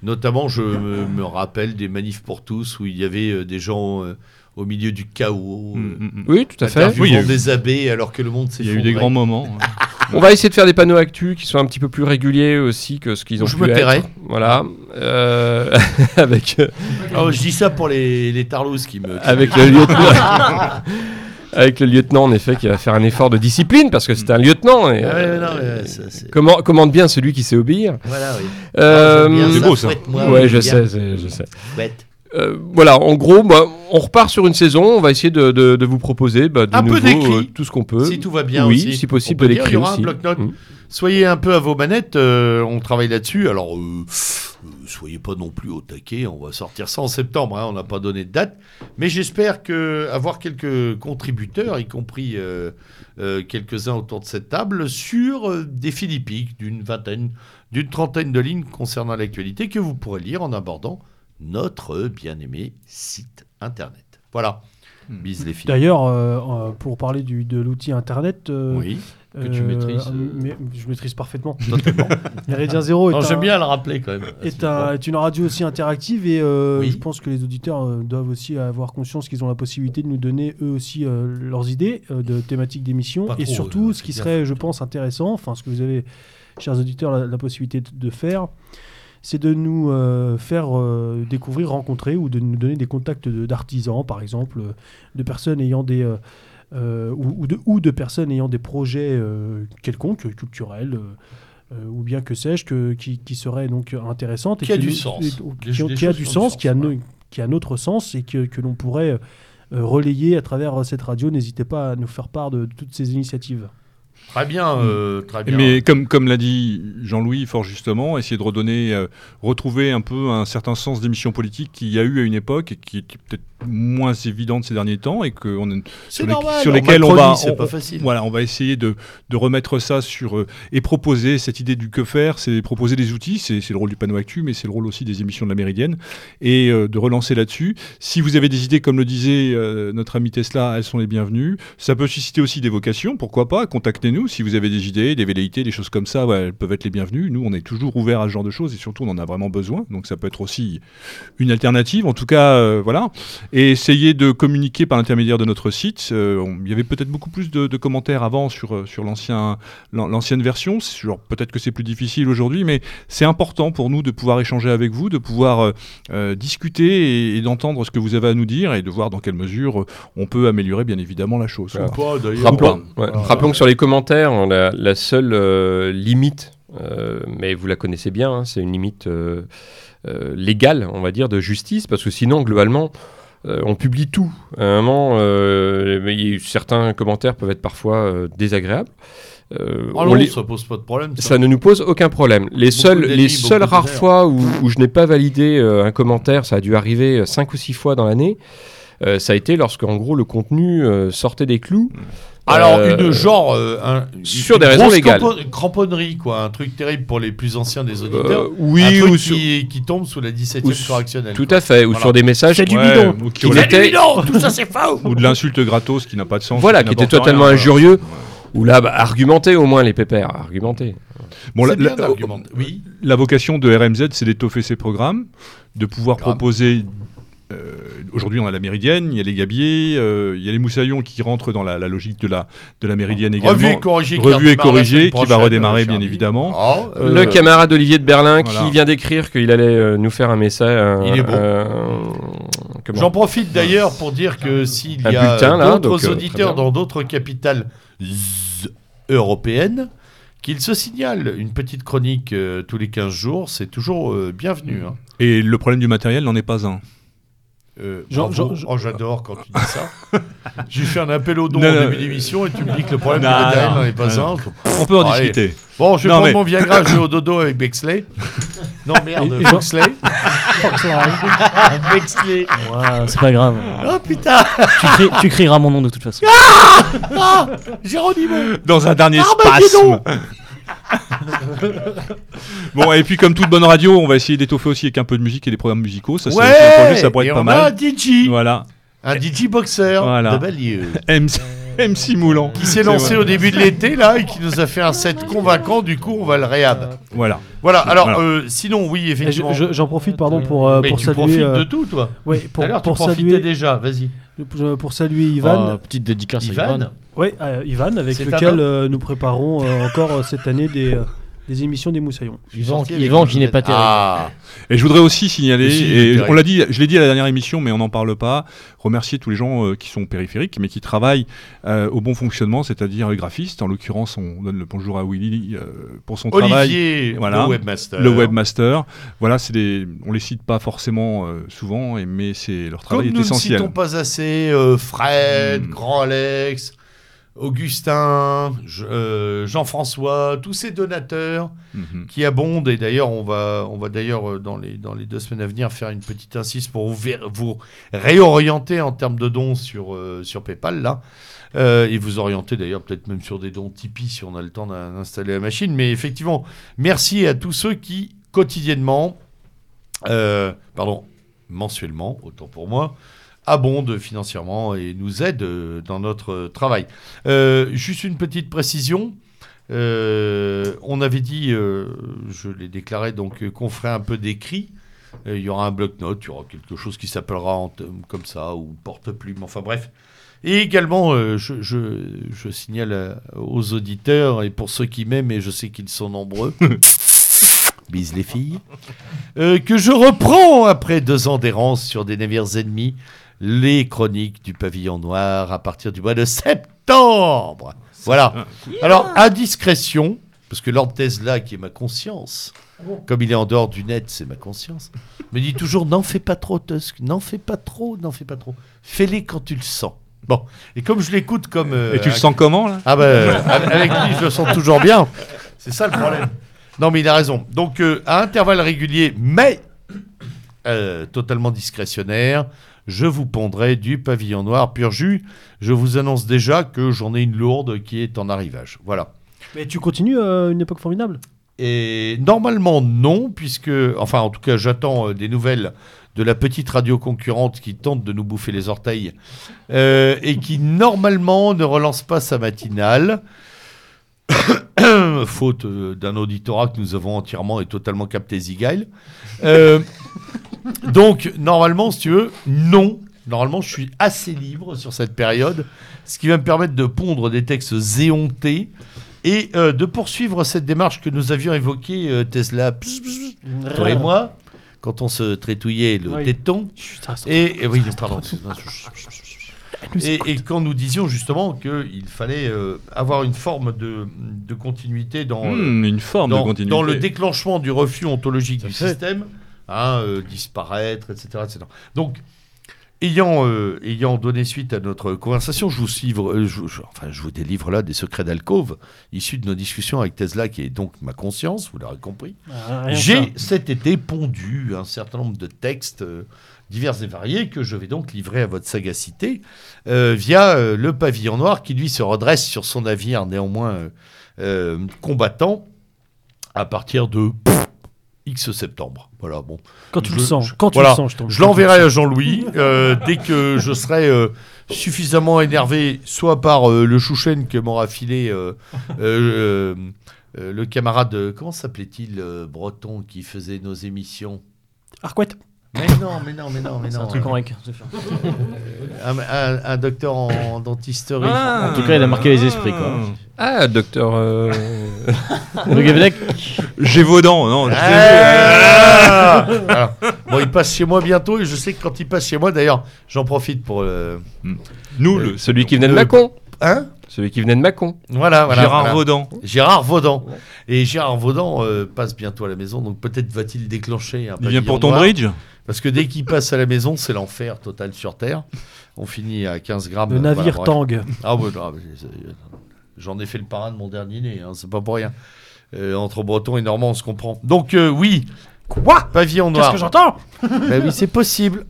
A: notamment, je me, me rappelle des manifs pour tous où il y avait euh, des gens euh, au milieu du chaos.
D: Mm,
A: euh,
D: mm, mm.
E: Oui, tout à fait.
D: Oui, il y a eu-
A: des abbés alors que le monde
D: Il y a eu des grands moments.
E: On va essayer de faire des panneaux actus qui soient un petit peu plus réguliers aussi que ce qu'ils ont
A: Je
E: pu
A: me
E: être.
A: tairai.
E: Voilà. Euh, avec euh,
A: Oh, je dis ça pour les, les tarlouse qui me.
E: avec le lieutenant. avec le lieutenant en effet qui va faire un effort de discipline parce que c'est un lieutenant. Et,
A: Ah ouais,
E: euh,
A: non, mais ça, c'est-
E: comment, commande bien celui qui sait obéir.
A: Voilà, oui.
E: Euh,
A: Ah,
D: c'est beau, ça.
A: fouette-moi,
E: ouais, je
A: bien.
E: sais, je sais.
A: Fouette.
E: Euh, voilà, en gros, bah, on repart sur une saison. On va essayer de, de- de vous proposer bah, du
A: Un peu
E: nouveau,
A: d'écrit.
E: euh, tout ce qu'on peut.
A: Si tout va bien
E: oui,
A: aussi.
E: si possible,
A: On peut
E: de
A: aura
E: aussi.
A: un.
E: Mm.
A: Soyez un peu à vos manettes, euh, on travaille là-dessus. Alors, soyez pas non plus au taquet, on va sortir ça en septembre, hein, on n'a pas donné de date. Mais j'espère que avoir quelques contributeurs, y compris quelques-uns autour de cette table, sur des philippiques d'une vingtaine, d'une trentaine de lignes concernant l'actualité que vous pourrez lire en abordant notre bien-aimé site internet. Voilà. Bise les filles.
B: D'ailleurs, euh, euh, pour parler du, de l'outil internet, euh,
A: Oui,
C: que tu maîtrises, euh.
B: mais je maîtrise parfaitement.
A: totalement.
B: Méridien Zéro est,
A: Non,
B: un-
A: J'aime bien le rappeler quand même.
B: est, un- est une radio aussi interactive et euh,
A: Oui.
B: je pense que les auditeurs euh, doivent aussi avoir conscience qu'ils ont la possibilité de nous donner eux aussi euh, leurs idées euh, de thématiques d'émission et
A: trop,
B: surtout
A: euh,
B: ce qui serait, je pense, intéressant, enfin ce que vous avez, chers auditeurs, la, la possibilité de, de faire, c'est de nous euh, faire euh, découvrir, rencontrer ou de nous donner des contacts de- d'artisans, par exemple, euh, de personnes ayant des ou, ou de, ou de personnes ayant des projets quelconques, culturels, euh, ou bien que sais-je, que, qui, qui serait donc intéressante. et
A: Qui a du sens.
B: et- qui, a du sens, qui a,
A: sens,
B: no-
A: ouais.
B: qui a notre sens et que, que l'on pourrait euh, relayer à travers cette radio. N'hésitez pas à nous faire part de, toutes ces initiatives.
A: Très bien, euh, très bien.
D: Mais comme, comme l'a dit Jean-Louis fort justement, essayer de redonner, euh, retrouver un peu un certain sens d'émission politique qu'il y a eu à une époque et qui est peut-être moins évidente ces derniers temps et que on est-
A: c'est
D: sur, les-
A: normal.
D: sur lesquels on va, on-
A: pas facile.
D: voilà, on va essayer de, de remettre ça sur euh, et proposer cette idée du que faire, c'est proposer des outils, c'est le rôle du panneau actu, mais c'est le rôle aussi des émissions de la Méridienne et euh, de relancer là-dessus. Si vous avez des idées, comme le disait euh, notre ami Tesla, elles sont les bienvenues. Ça peut susciter aussi des vocations, pourquoi pas Contactez-nous si vous avez des idées, des velléités, des choses comme ça, ouais, elles peuvent être les bienvenues. Nous, on est toujours ouverts à ce genre de choses et surtout, on en a vraiment besoin. Donc, ça peut être aussi une alternative. En tout cas, euh, voilà. Et essayer de communiquer par l'intermédiaire de notre site. Euh, on- Il y avait peut-être beaucoup plus de, de commentaires avant sur, euh, sur l'ancien, l'an- l'ancienne version. Peut-être que c'est plus difficile aujourd'hui, mais c'est important pour nous de pouvoir échanger avec vous, de pouvoir euh, discuter et, et d'entendre ce que vous avez à nous dire et de voir dans quelle mesure on peut améliorer, bien évidemment, la chose.
E: Voilà. Rappelons, ouais,
A: Voilà.
E: rappelons que sur les commentaires, on a la seule euh, limite, euh, mais vous la connaissez bien, hein, c'est une limite euh, légale, on va dire, de justice, parce que sinon, globalement, on publie tout. À un moment, certains commentaires peuvent être parfois désagréables. Euh,
A: Ah
E: on
A: non,
E: les-
A: ça pose pas de problème. ça.
E: ça ne nous pose aucun problème. Les
A: Beaucoup
E: les seules rares fois où, où je n'ai pas validé euh, un commentaire, ça a dû arriver 5 ou 6 fois dans l'année, euh, ça a été lorsque, en gros, le contenu euh, sortait des clous.
A: Alors,
E: Euh,
A: une genre. euh, un-
E: sur
A: une
E: des raisons légales.
A: crampo- cramponnerie, quoi. Un truc terrible pour les plus anciens des auditeurs.
E: Euh, oui,
A: un truc
E: ou sur-
A: qui, qui tombe sous la 17e
E: ou sur-
A: correctionnelle.
E: Tout
A: quoi.
E: à fait, ou
A: Voilà.
E: sur des messages
B: C'est du
E: qui,
B: bidon.
D: ou qui-.
A: C'est du bidon, tout ça c'est faux
D: ou de l'insulte gratos qui n'a pas de sens.
E: Voilà,
D: qui
E: qui était totalement
D: rien.
E: injurieux. ou là, bah, argumenter au moins les pépères, argumenter.
D: Bon,
A: C'est
D: la-
A: bien
D: la-
A: d'argumenter. Oui.
D: La vocation de RMZ, c'est d'étoffer ses programmes, de pouvoir proposer. euh, Aujourd'hui, on a la Méridienne, il y a les Gabiers, euh, il y a les Moussaillons qui rentrent dans la, la logique de la, de la Méridienne également.
A: Revu et corrigé. qui
D: Revu et
A: redémarre la
D: corrigé,
A: semaine
D: qui va redémarrer, bien évidemment.
A: Ah,
E: le
A: euh,
E: camarade Olivier de Berlin
D: voilà.
E: qui vient d'écrire qu'il allait euh, nous faire un message.
A: Il est
E: comment
A: J'en profite d'ailleurs pour dire que s'il y a
E: bulletin, là,
A: d'autres auditeurs dans d'autres capitales européennes, qu'ils se signalent une petite chronique euh, tous les 15 jours, c'est toujours euh, bienvenu. hein.
D: Et le problème du matériel n'en est pas un.
A: Euh,
B: Jean-
A: bravo.
B: Jean-
A: Oh, j'adore quand tu dis ça. J'ai fait un appel au don
D: Non,
A: en
D: non.
A: début d'émission et tu me dis que le problème
D: Non,
A: matériel
D: non,
A: n'en est pas
D: non.
A: un.
D: On peut en
A: Allez.
D: discuter.
A: Bon, je vais
D: Non,
A: prendre
D: mais-
A: mon Viagra, je vais au dodo avec Bexley. Non, merde, Bexley. Bexley.
F: C'est pas grave.
A: Oh putain,
F: tu, cries- tu crieras mon nom de toute façon.
A: ah, Géronimo.
D: Dans un dernier
A: Armageddon.
D: spasme. bon, et puis comme toute bonne radio, on va essayer d'étoffer aussi avec un peu de musique et des programmes musicaux. Ça, un projet, ça pourrait
A: et
D: être pas
A: a un
D: mal.
A: DJ.
D: Voilà.
A: Un DJ boxer
D: Voilà.
A: de Balieu.
D: MC, MC Moulant.
A: Qui s'est lancé au début de l'été là et qui nous a fait un set convaincant. Du coup, on va le réhab.
D: Voilà.
A: Voilà. Alors,
D: Voilà.
A: euh, sinon, oui, effectivement.
B: je- J'en profite pardon pour, euh,
A: Mais
B: pour
A: tu
B: saluer.
A: profites
B: euh,
A: de tout, toi. Tout
B: pour,
A: tu
B: pour
A: profitais
B: saluer,
A: déjà. Vas-y.
B: pour, saluer Ivan.
C: Oh, petite dédicace à
A: Ivan.
C: Ivan.
B: Ouais, euh, Ivan, avec lequel euh, nous préparons euh, encore cette année des, euh, des émissions des Moussaillons.
C: Yvan, Yvan qui n'est pas terrible.
A: Ah.
D: Et je voudrais aussi signaler,
A: Si,
D: et on l'a dit, je l'ai dit à la dernière émission, mais on n'en parle pas, remercier tous les gens euh, qui sont périphériques, mais qui travaillent euh, au bon fonctionnement, c'est-à-dire les graphistes. En l'occurrence, on donne le bonjour à Willy euh, pour son travail.
A: Olivier,
D: Voilà.
A: le webmaster.
D: Le webmaster, voilà, c'est des, on les cite pas forcément euh, souvent, mais c'est leur
A: Comme
D: travail
A: nous
D: est
A: ne
D: essentiel.
A: citons pas assez euh, Fred,
D: Hmm.
A: Grand Alex, Augustin, Je- euh, Jean-François, tous ces donateurs
D: Mhm.
A: qui abondent. Et d'ailleurs, on va, on va d'ailleurs euh, dans les, dans les deux semaines à venir faire une petite insiste pour vous, vous réorienter en termes de dons sur, euh, sur PayPal là. Euh, et vous orienter d'ailleurs peut-être même sur des dons Tipeee si on a le temps d'in- d'installer la machine. Mais effectivement, merci à tous ceux qui quotidiennement, pardon, mensuellement, autant pour moi, abondent financièrement et nous aident euh, dans notre euh, travail. Euh, juste une petite précision. On avait dit, je l'ai déclaré, donc qu'on ferait un peu d'écrit. Il y aura un bloc-notes, il y aura quelque chose qui s'appellera comme ça, ou porte-plume, enfin bref. Et également, je, signale aux auditeurs, et pour ceux qui m'aiment, et je sais qu'ils sont nombreux, bise les filles, que je reprends après deux ans d'errance sur des navires ennemis, les chroniques du pavillon noir à partir du mois de septembre. Voilà. Alors, à discrétion, parce que Lord Tesla, qui est ma conscience, comme il est en dehors du net, c'est ma conscience, me dit toujours n'en fais pas trop, Tusk, n'en fais pas trop, n'en fais pas trop. Fais-les quand tu le sens. Bon, et comme je l'écoute comme. euh,
D: Et tu le
A: un-
D: sens comment là?
A: Ah ben, euh, avec lui, je le sens toujours bien. C'est ça le problème. Non, mais il a raison. Donc, euh, à intervalles réguliers, mais euh, totalement discrétionnaire, je vous pondrai du pavillon noir pur jus. Je vous annonce déjà que j'en ai une lourde qui est en arrivage. Voilà.
B: Mais tu continues euh, une époque formidable
A: Et normalement, non, puisque, enfin, en tout cas, j'attends euh, des nouvelles de la petite radio concurrente qui tente de nous bouffer les orteils euh, et qui, normalement, ne relance pas sa matinale. Faute euh, d'un auditorat que nous avons entièrement et totalement capté Zigail. Euh, donc, normalement, si tu veux, non. Normalement, je suis assez libre sur cette période, ce qui va me permettre de pondre des textes zéontés et euh, de poursuivre cette démarche que nous avions évoquée, euh, Tesla, pss, pss, pss, toi et moi, quand on se trétouillait le
B: Oui.
A: téton.
B: Chut,
A: Et, et oui, pardon. Et, et quand nous disions justement qu'il fallait euh, avoir une forme de, de continuité dans,
D: Hmm, Une forme
A: dans,
D: de continuité.
A: dans le déclenchement du refus ontologique du
C: fait.
A: système, hein, euh, disparaître, etc., etc. Donc, ayant, euh, ayant donné suite à notre conversation, je vous, suivre, euh, je, je- enfin, je vous délivre là des secrets d'alcôve issus de nos discussions avec Tesla, qui est donc ma conscience, vous l'aurez compris.
B: Ah,
A: J'ai cet été pondu un certain nombre de textes euh, divers et variés que je vais donc livrer à votre sagacité euh, via euh, le pavillon noir qui lui se redresse sur son navire néanmoins euh, combattant à partir de pff, X septembre. Voilà, bon.
B: Quand tu
A: Je-
B: le sens,
A: je-
B: quand tu le sens, je t'en
A: Je l'enverrai à Jean-Louis dès que je serai suffisamment énervé, soit par le chouchen que m'aura filé le camarade, comment s'appelait-il, breton, qui faisait nos émissions?
B: Arquette
A: Mais non, mais non, mais non, mais
F: C'est
A: non.
F: un truc en rec.
A: Un, un- un docteur en dentisterie.
D: Ah.
C: En tout cas, il a marqué les esprits, quoi.
E: Ah, docteur. euh,
C: Le
D: Gévaudan, non. je
A: Ah Voilà. Bon, il passe chez moi bientôt et je sais que quand il passe chez moi, d'ailleurs, j'en profite pour. euh,
D: plus. Nous, le,
E: Celui qui venait de
A: le-
E: Mâcon.
A: Hein?
E: Celui qui venait de Mâcon.
A: Voilà, voilà.
D: Gérard
A: voilà.
D: Vaudan.
A: Gérard Vaudan. Et Gérard Vaudan euh, passe bientôt à la maison, donc peut-être va-t-il déclencher un
D: Il vient
A: pavillon
D: pour ton
A: noir.
D: bridge?
A: Parce que dès qu'il passe à la maison, c'est l'enfer total sur Terre. On finit à 15 grammes.
B: Le navire. Tang.
A: Ah ouais, j'en ai fait le parrain de mon dernier né, hein, c'est pas pour rien. Euh, entre Breton et Normand, on se comprend. Donc euh, oui,
B: Quoi?
A: Pavillon
B: Qu'est-ce
A: noir.
B: que j'entends?
A: Bah oui, c'est possible.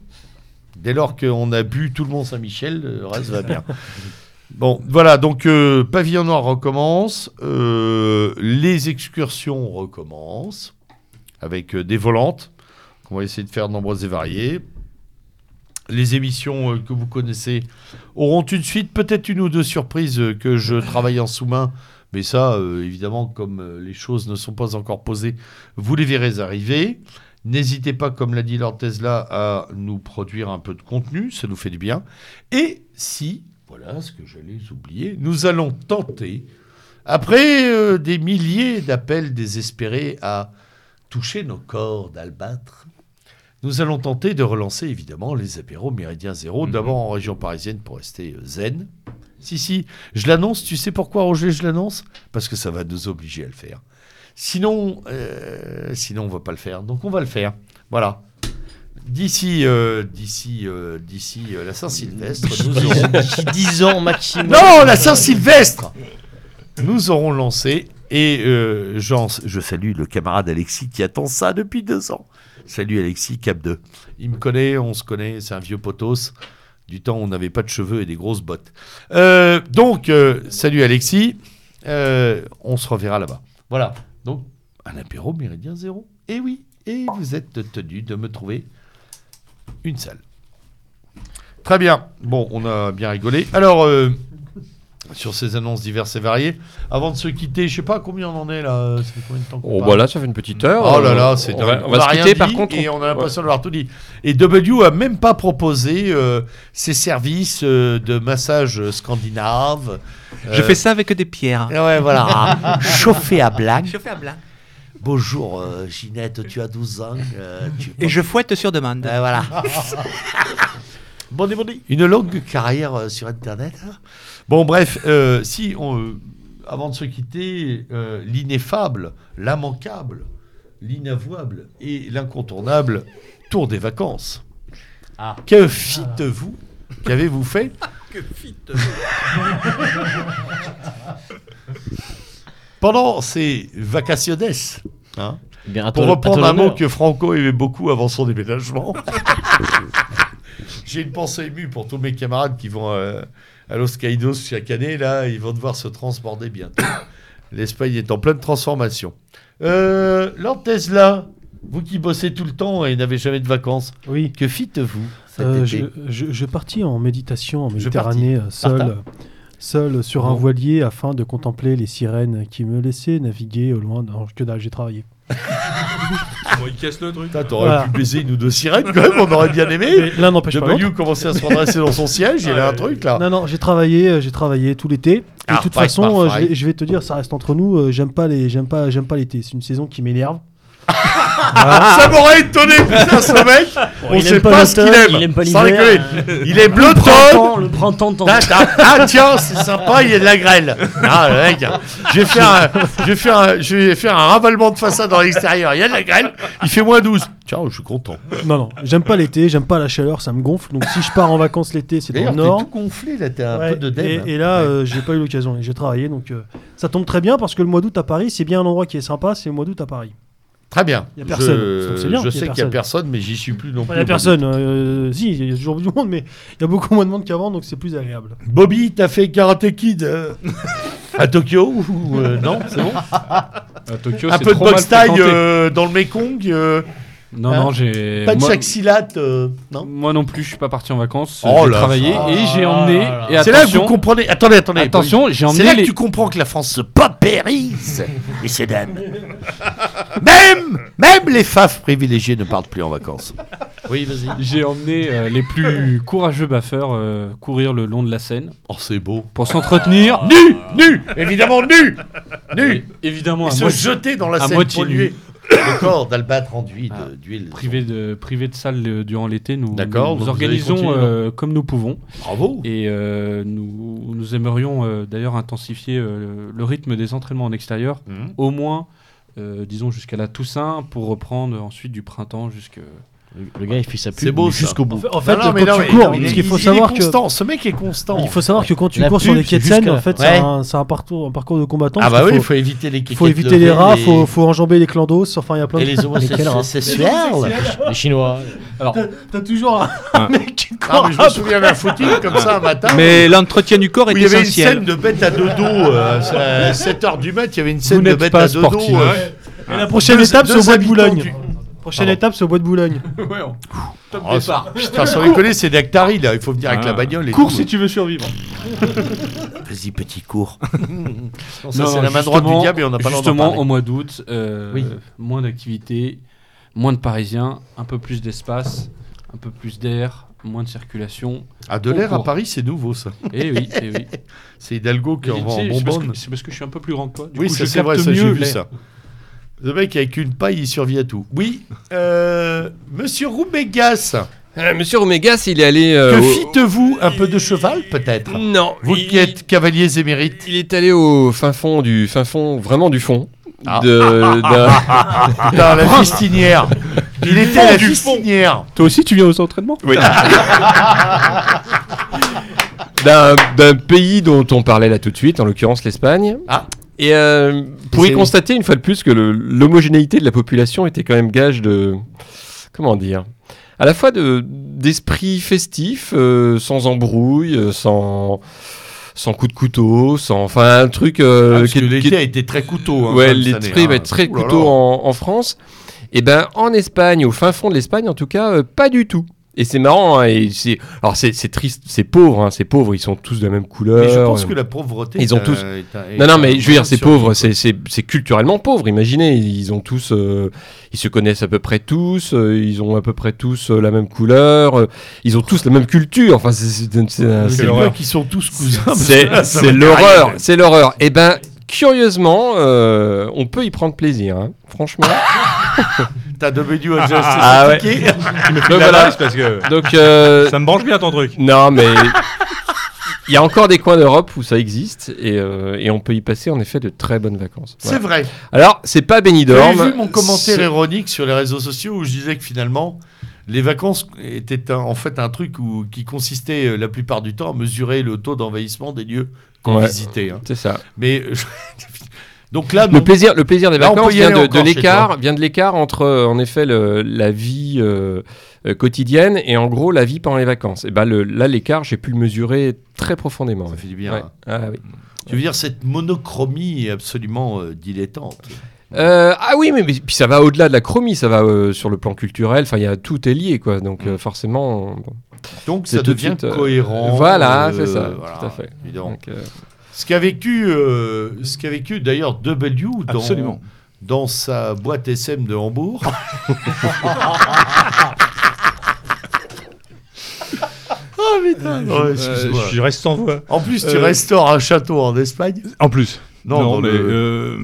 A: Dès lors qu'on a bu tout le Mont Saint-Michel, le reste va bien. Bon, voilà, donc euh, Pavillon Noir recommence, euh, les excursions recommencent, avec euh, des volantes, qu'on va essayer de faire nombreuses et variées. Les émissions euh, que vous connaissez auront une suite, peut-être une ou deux surprises euh, que je travaille en sous-main, mais ça, euh, évidemment, comme euh, les choses ne sont pas encore posées, vous les verrez arriver. N'hésitez pas, comme l'a dit Lord Tesla, à nous produire un peu de contenu, ça nous fait du bien. Et si, voilà ce que j'allais oublier, nous allons tenter, après euh, des milliers d'appels désespérés à toucher nos corps d'albâtre, nous allons tenter de relancer évidemment les apéros Méridien Zéro,
D: Mhm.
A: d'abord en région parisienne pour rester euh, zen. Si, si, je l'annonce, tu sais pourquoi Roger je l'annonce? Parce que ça va nous obliger à le faire. Sinon, euh, sinon on va pas le faire. Donc on va le faire. Voilà. D'ici, euh, d'ici, euh, d'ici euh, la Saint-Sylvestre, nous aurons...
C: 10 ans maximum.
A: Non, la Saint-Sylvestre Nous aurons lancé, et euh, je salue le camarade Alexis qui attend ça depuis deux ans. Salut Alexis, Cap 2. Il me connaît, on se connaît, c'est un vieux potos. Du temps on n'avait pas de cheveux et des grosses bottes. Euh, donc, euh, salut Alexis. Euh, on se reverra là-bas. Voilà. Donc, un apéro méridien zéro. Et oui, et vous êtes tenu de me trouver une salle. Très bien. Bon, on a bien rigolé. Alors, sur ces annonces diverses et variées, avant de se quitter, je sais pas combien on en est là. Ça fait combien de temps qu'on
E: Oh,
A: parle
E: voilà, ça fait une petite heure.
A: Oh là
E: Euh,
A: là, c'est
E: on va, on va se
A: rien
E: quitter, par contre.
A: et on a l'impression d'avoir tout dit. Et W a même pas proposé euh, ses services euh, de massage scandinave.
H: Je
A: Euh,
H: fais ça avec des pierres.
A: Ouais, voilà. Chauffé à blague.
H: Fais un blanc.
A: Bonjour euh, Ginette, tu as 12 ans. euh, tu-
H: Et je fouette sur demande.
A: Euh, voilà. bon, bon, Une longue carrière euh, sur Internet. hein. Bon, bref, euh, si on, euh, avant de se quitter, euh, l'ineffable, l'immanquable, l'inavouable et l'incontournable tour des vacances.
C: Ah.
A: Que fites-vous Qu'avez-vous fait? Pendant ces vacationes, hein,
C: Eh bien,
A: pour reprendre un mot que Franco aimait beaucoup avant son déménagement. J'ai une pensée émue pour tous mes camarades qui vont euh, à Los Caídos chaque année. Là, ils vont devoir se transborder bientôt. L'Espagne est en pleine transformation. Euh, Lord Tesla, vous qui bossez tout le temps et n'avez jamais de vacances,
B: Oui.
A: que fites-vous cet
B: Euh,
A: été
B: je, je, je partis en méditation en Méditerranée, euh, seul,
A: Parta.
B: seul sur un voilier afin de contempler les sirènes qui me laissaient naviguer au loin. Non, que dalle, j'ai travaillé.
D: Bon, il casse le truc.
A: Putain, T'aurais
B: Voilà.
A: pu baiser une ou deux sirènes quand même, on aurait bien aimé.
B: Mais l'un n'empêche pas l'autre.
A: W commençait à se redresser dans son siège, il y a un truc là.
B: Non, non, j'ai travaillé, euh, j'ai travaillé tout l'été. Et de
A: Ah,
B: toute
A: pareil,
B: façon, euh, je,
A: pareil.
B: vais, je vais te dire, ça reste entre nous. euh, j'aime pas les, j'aime pas, j'aime pas l'été. C'est une saison qui m'énerve.
A: Ça m'aurait étonné, putain, ce mec On
F: il
A: sait
F: aime pas
A: pas ce qu'il aime.
F: il aime pas
A: Sans
F: l'hiver.
A: déconner. Il est
F: Le
A: bleu
F: printemps, le printemps de temps en
A: Ah, t'as- ah, tiens, c'est sympa, il y a de la grêle. Ah, le mec, je vais faire un, je vais faire un, je vais faire un ravalement de façade dans l'extérieur. Il y a de la grêle, il fait moins 12. Tiens, je suis content.
B: Non, non, j'aime pas l'été, j'aime pas la chaleur, ça me gonfle. Donc si je pars en vacances l'été, c'est dans le
A: D'ailleurs,
B: nord.
A: t'es tout gonflé là, t'es un
B: Ouais,
A: peu de dème.
B: et, et là, euh, j'ai pas eu l'occasion. Et j'ai travaillé, donc euh, ça tombe très bien parce que le mois d'août à Paris, c'est bien un endroit qui est sympa. C'est le mois d'août à Paris.
A: Très bien.
B: Il y a personne,
A: Je,
B: bien
A: sais qu'il y a
B: personne.
A: mais j'y suis plus non
B: Enfin,
A: plus.
B: Il y a personne. euh, si, il y a toujours du monde, mais il y a beaucoup moins de monde qu'avant, donc c'est plus agréable.
A: Bobby, t'as fait Karate Kid euh, à Tokyo ou euh, non C'est bon
G: À Tokyo,
A: Un peu de boxe taille euh, dans le Mekong euh,
G: Non,
A: hein
G: non, j'ai.
A: Pas de
G: moi-
A: chaxilate euh, Non
G: Moi non plus, je suis pas parti en vacances.
A: Oh
G: j'ai
A: là
G: travaillé
A: là
G: et j'ai
C: là
G: emmené.
C: là.
G: Et
A: C'est là que vous comprenez. Attendez, attendez.
G: attention, j'ai
A: C'est
G: emmené
A: là
G: les.
A: que tu comprends que la France se paupérise, messieurs dames. même, même les faf privilégiés ne partent plus en vacances. Oui, vas-y.
G: J'ai emmené euh, les plus courageux baffeurs euh, courir le long de la Seine
A: Oh, c'est beau.
G: pour s'entretenir.
A: Nu, nu, évidemment nu, nu.
G: Évidemment,
A: Et
G: à
A: se
G: moitié-
A: jeter dans la
G: à
A: Seine
G: moitié
A: polluée. Le corps d'albâtre enduit
G: Ah,
A: de- d'huile.
G: privé de privé de salle euh, durant l'été, nous,
A: D'accord,
G: nous organisons euh, comme nous pouvons
A: Bravo.
G: et euh, nous, nous aimerions euh, d'ailleurs intensifier le rythme des entraînements en extérieur,
A: Mhm.
G: au moins, disons jusqu'à la Toussaint, pour reprendre ensuite du printemps jusque.
C: Le, gars, il fait sa pub
A: C'est beau,
C: jusqu'au bout.
B: en fait,
A: Non, non, mais
B: quand
A: non,
B: tu cours,
A: non,
B: parce
A: il-
B: qu'il faut
A: il-
B: savoir
A: il
B: que.
A: Ce mec est constant.
B: il faut savoir que quand tu
C: La
B: cours sur les quais de
C: c'est
B: Seine,
C: jusqu'à-
B: en fait,
A: Ouais.
B: c'est un, c'est un parcours, un parcours de combattant.
A: Ah bah oui, il
B: faut,
A: éviter les
B: il faut éviter les rats,
A: les-
B: faut, faut enjamber les clandos. Enfin, il y a plein
A: et
B: de
A: les
B: Quel rat
A: homosexuels.
C: Les Chinois.
G: Alors,
B: T'as toujours un
D: Ah.
B: mec qui
A: Ah,
B: court
A: je me souviens d'un footing comme ça un matin.
H: Mais l'entretien du corps est
A: il y avait une
H: essentiel.
A: scène de bête à dodo. euh, à 7h du mat, il y avait une scène de bête à dodo. euh,
B: Et la prochaine étape, c'est au bois de Boulogne. Prochaine
A: Pardon.
B: étape, c'est au bois de Boulogne.
A: Oh, c'est- Putain, sans déconner, c'est Dactari là. Il faut venir avec
G: Ah.
A: la bagnole. Et
G: cours
A: tout.
G: si tu veux survivre.
A: Vas-y, petit cours. Non, ça,
G: Non,
A: c'est la main droite du
G: justement-
A: diable et on n'a pas le droit d'en
G: Justement,
A: parler.
G: au mois d'août, euh,
A: Oui.
G: moins d'activités, moins de Parisiens, un peu plus d'espace, un peu plus d'air, moins de circulation.
A: Ah, de l'air à. Paris, c'est nouveau ça.
G: Et oui, oui.
A: C'est Hidalgo qui en
G: c'est parce
A: bonbonne.
G: que- C'est parce que je suis un peu plus grand que toi. Du
A: Oui,
G: coup,
A: ça
G: je
A: c'est vrai, ça j'ai
G: mieux
A: vu
G: l'air.
A: ça. Le mec avec une paille, il survit à tout. Oui, euh, Monsieur Roumégas,
E: Euh, Monsieur Romégas, il est allé. euh,
A: que
E: au-
A: fites-vous Un peu de cheval peut-être?
E: Non.
A: Vous
E: il,
A: qui êtes cavaliers émérites.
E: il est allé au fin fond du fin fond, vraiment du fond.
A: Ah.
E: De,
A: Dans la fistinière. Il était à la fistinière.
G: Toi aussi, tu viens aux entraînements?
E: D'un d'un pays dont on parlait là tout de suite, en l'occurrence l'Espagne.
A: Ah.
E: Et euh, pour y constater une fois de plus que l'homogénéité de la population était quand même gage de comment dire, à la fois de d'esprit festif, euh, sans embrouille, euh, sans sans coup de couteau, sans enfin un truc euh,
A: Ah, parce
E: qui
A: que
E: qui
A: l'été a été très couteau. hein,
E: ouais,
A: année,
E: va être très
A: là
E: couteau en, en France. Et ben en Espagne, au fin fond de l'Espagne en tout cas, euh, pas du tout. Et c'est marrant, hein, et c'est alors c'est c'est triste, c'est pauvre, hein, c'est pauvre, ils sont tous de la même couleur.
A: Mais je pense
E: euh.
A: que la pauvreté.
E: Ils ont tous-
A: est
E: Non, non, mais je veux dire, c'est pauvre, c'est- c'est c'est culturellement pauvre. Imaginez, ils ont tous, euh, ils se connaissent à peu près tous, euh, ils ont à peu près tous euh, la même couleur, euh, ils ont tous la même culture. Enfin, c'est- c'est c'est un-
A: C'est
E: c'est-
A: le qui sont tous cousins.
E: c'est l'horreur, c'est l'horreur. Et ben, curieusement, euh, on peut y prendre plaisir, hein, franchement.
A: T'as W à
E: Ah ouais.
D: Tu me fais
E: Donc
D: la
E: voilà.
D: parce que
E: Donc, euh,
D: ça me branche bien ton truc.
E: non, mais il y a encore des coins d'Europe où ça existe et, euh, et on peut y passer en effet de très bonnes vacances.
A: C'est
E: Voilà.
A: vrai.
E: Alors, c'est pas Benidorm.
A: avez vu mon commentaire
E: c'est-
A: ironique sur les réseaux sociaux où je disais que finalement, les vacances étaient un- en fait un truc où, qui consistait euh, la plupart du temps à mesurer le taux d'envahissement des lieux qu'on
E: Ouais.
A: visitait. hein.
E: C'est ça.
A: Mais je- donc là, non.
E: Le plaisir, le plaisir des
A: Là,
E: vacances vient de, l'écart, vient de l'écart entre euh, en effet le- la vie euh, euh, quotidienne et en gros la vie pendant les vacances. Et ben le, là l'écart, j'ai pu le mesurer très profondément.
A: Ça fait du bien.
E: Ouais.
A: hein.
E: Ah, oui.
A: Tu veux dire cette monochromie est absolument euh, dilettante.
E: Euh, ah oui, mais, mais puis ça va au-delà de la chromie, ça va euh, sur le plan culturel. Enfin, il y a tout est lié quoi. Donc euh, forcément. bon.
A: Donc ça
E: de
A: devient
E: suite, euh,
A: cohérent.
E: voilà,
A: euh,
E: c'est ça,
A: voilà,
E: tout à fait.
A: évidemment.
E: Donc, euh,
A: Ce qu'a vécu, euh, ce qu'a vécu d'ailleurs W dans,
D: Absolument.
A: dans sa boîte SM de Hambourg. oh putain Ouais, excuse-moi.
D: Euh, je reste sans voix.
A: En plus, tu
D: Euh,
A: restaures un château en Espagne
D: En plus.
A: Non,
D: Non,
A: dans
D: mais
A: le-
D: euh,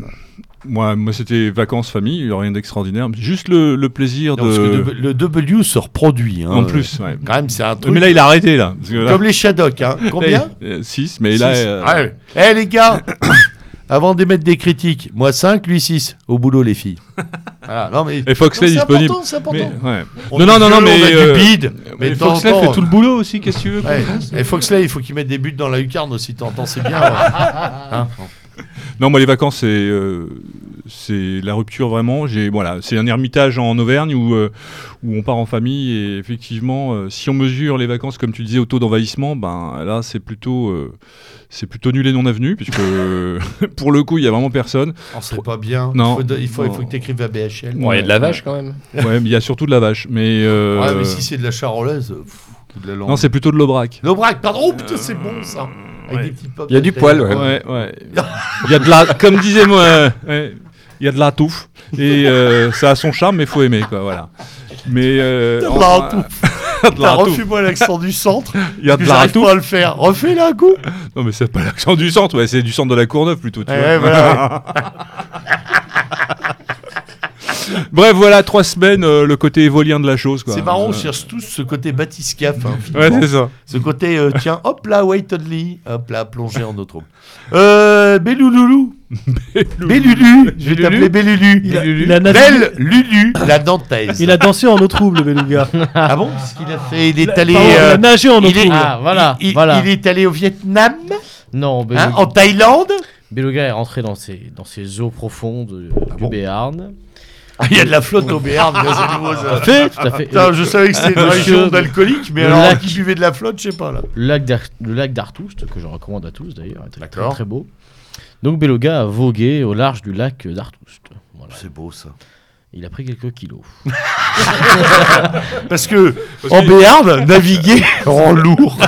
D: moi, moi c'était vacances famille, rien d'extraordinaire. Juste le, le plaisir
A: Non, parce que
D: de.
A: le W se reproduit. hein.
D: En plus, ouais.
A: Quand même, c'est un truc.
D: Mais là, il a arrêté là. Là-
A: Comme les Shadocks, hein. Combien
D: 6, mais là.
A: Six.
D: euh,
A: Ouais. Eh les gars Avant d'émettre des critiques, moi 5, lui 6. Au boulot, les filles. Non, mais.
D: Et Foxley disponible.
A: important, c'est important.
D: Mais, ouais.
A: On
D: Non, non, non, non, mais,
A: On a
D: euh,
A: du bide.
D: Mais
A: Mais de
D: Foxley fait tout le boulot aussi, qu'est-ce que tu veux
A: Ouais. Et Foxley, il faut qu'il mette des buts dans la lucarne aussi, t'entends, c'est bien. Hein
D: Non, moi les vacances c'est euh, c'est la rupture vraiment. J'ai voilà, c'est un ermitage en Auvergne où euh, où on part en famille et effectivement, euh, si on mesure les vacances comme tu disais au taux d'envahissement, ben là c'est plutôt euh, c'est plutôt nul et non avenu puisque pour le coup il y a vraiment personne.
A: Oh, c'est pas bien.
D: Non.
A: Il faut, il faut, il faut
D: Non.
A: que t'écrives à BHL.
E: bon, il y a de la vache quand même.
D: Ouais, mais il y a surtout de la vache. Mais, euh,
A: Ouais, mais si c'est de la charolaise, pff, ou de la langue.
D: non, c'est plutôt de l'aubrac.
A: L'aubrac, pardon. Oh putain, c'est bon ça. Avec des petites pommes
E: Il y a du poil, ouais.
D: Ouais, ouais. Il y a de la, comme disait moi, euh, ouais, il y a de la touffe et euh, ça a son charme, mais faut aimer quoi, voilà. Mais euh,
A: De la
D: en-
A: touffe. Refais-moi l'accent du centre.
D: Il y a de la touffe.
A: pas à le faire. Refais-le un coup.
D: Non, mais c'est pas l'accent du centre, ouais, c'est du centre de la Courneuve plutôt. Tu
A: Ouais,
D: vois.
A: voilà,
D: Bref, voilà, trois semaines, euh, le côté évolien de la chose.
A: C'est marrant, on
D: Euh,
A: cherche tous ce côté batiscaf. Hein,
D: Ouais, c'est ça.
A: ce côté, euh, tiens, hop là, wait only. Hop là, plongé en eau trouble. Euh, Bélouloulou. Bellulu. Je vais t'appeler Bellulu.
B: Il a- il
A: Belle Lulu, la Nantaise.
B: Il a dansé en eau trouble, le beluga.
A: Ah bon? Qu'est-ce qu'il a fait Il est allé.
B: pardon, il a nagé en eau trouble.
C: Ah, voilà,
A: il, il-
C: voilà.
A: il est allé au Vietnam,
C: Non,
A: hein,
C: Beluga,
A: en Thaïlande?
C: Beluga est rentré dans ses, dans ses eaux profondes euh, du
A: bon?
C: Béarn.
A: Ah, il y a de la flotte au Béarn, bien, c'est nouveau ça.
C: Tout à fait, tout à fait.
A: Putain, je savais que c'était une région d'alcooliques, mais
C: le
A: alors
C: lac.
A: qui buvait de la flotte, je sais pas là.
C: Le lac d'Ar- le lac d'Artoust, que je recommande à tous d'ailleurs, est très, beau. Donc Beluga a vogué au large du lac d'Artoust. Voilà.
A: C'est beau ça.
C: Il a pris quelques kilos.
A: Parce que en Béarn, naviguer rend lourd.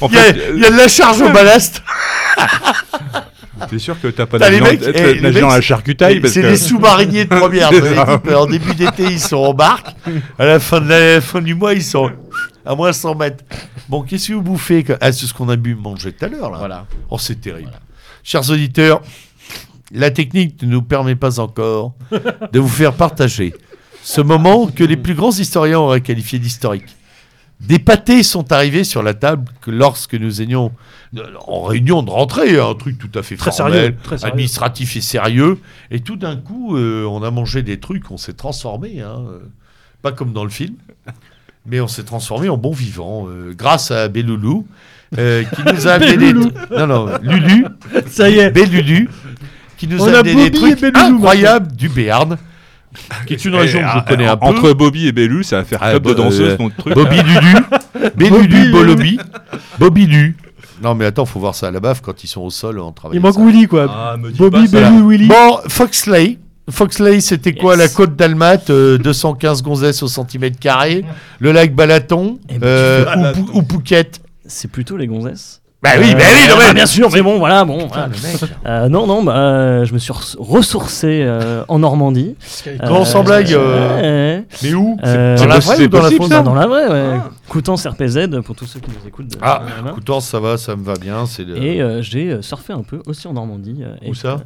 D: En
A: Il y, a,
D: fait,
A: il y a de la charge au ballast.
D: t'es sûr que t'as pas dans-
A: eh,
D: la charcutaille
A: C'est
D: que
A: des sous-mariniers de première. En début d'été, ils sont en barque. À la fin, de la, fin du mois, ils sont à moins 100 mètres. Bon, qu'est-ce que vous bouffez que- Ah, c'est ce qu'on a bu manger tout à l'heure là.
C: Voilà.
A: Oh, c'est terrible. Chers auditeurs, la technique ne nous permet pas encore de vous faire partager ce moment que les plus grands historiens auraient qualifié d'historique. Des pâtés sont arrivés sur la table que lorsque nous ayons en réunion de rentrée, un truc tout à fait
B: Très
A: formel,
B: sérieux, très sérieux.
A: administratif et sérieux, et tout d'un coup, euh, on a mangé des trucs, on s'est transformé, hein, euh, pas comme dans le film, mais on s'est transformé en bon vivant, euh, grâce à Belloulou, euh, qui nous a amené des...
B: Belloulou.
A: Non, non, Lulu,
B: Ça y est.
A: Bellulu, qui nous
B: On
A: a amené des trucs incroyables du Béarn, qui est une région que je
D: Ah,
A: connais un peu.
D: Entre Bobby et Bellu, ça va faire
A: Ah,
D: club de
A: bah,
D: danseuses,
A: euh,
D: truc.
A: Bobby Dudu,
B: Bobby
A: Bellulu,
B: Lulu.
A: Bolobi, Bobby Du. Non mais attends, faut voir ça à la baffe quand ils sont au sol en travaillant.
B: Il manque Willy, quoi.
D: Ah,
B: Bobby. Bellu, Willy.
A: Bon, Foxley. Foxley, c'était quoi
C: Yes.
A: la côte d'Almat euh, 215 gonzesses au centimètre carré. Le lac Balaton
F: Eh ben,
A: euh, ou, Pou- ou Phuket.
F: C'est plutôt les gonzesses.
A: Bah oui,
F: Euh,
A: bah oui, non, mais-
F: bah, bien sûr, mais bon, voilà, bon.
A: Putain,
F: voilà.
A: le mec.
F: Euh, non, non, bah, euh, je me suis res- ressourcé euh, en Normandie.
A: Comment sans blague euh,
F: ouais,
A: Mais où
F: euh,
A: Dans la vraie ou dans la fausse
F: bah, dans la vraie, ouais. Coutances RPZ pour tous ceux qui nous écoutent. de-
A: Ah,
F: de la main.
A: Coutances, ça va, ça me va bien. C'est le...
F: Et euh, j'ai euh, surfé un peu aussi en Normandie. euh,
A: Où
F: et,
A: ça?
F: euh,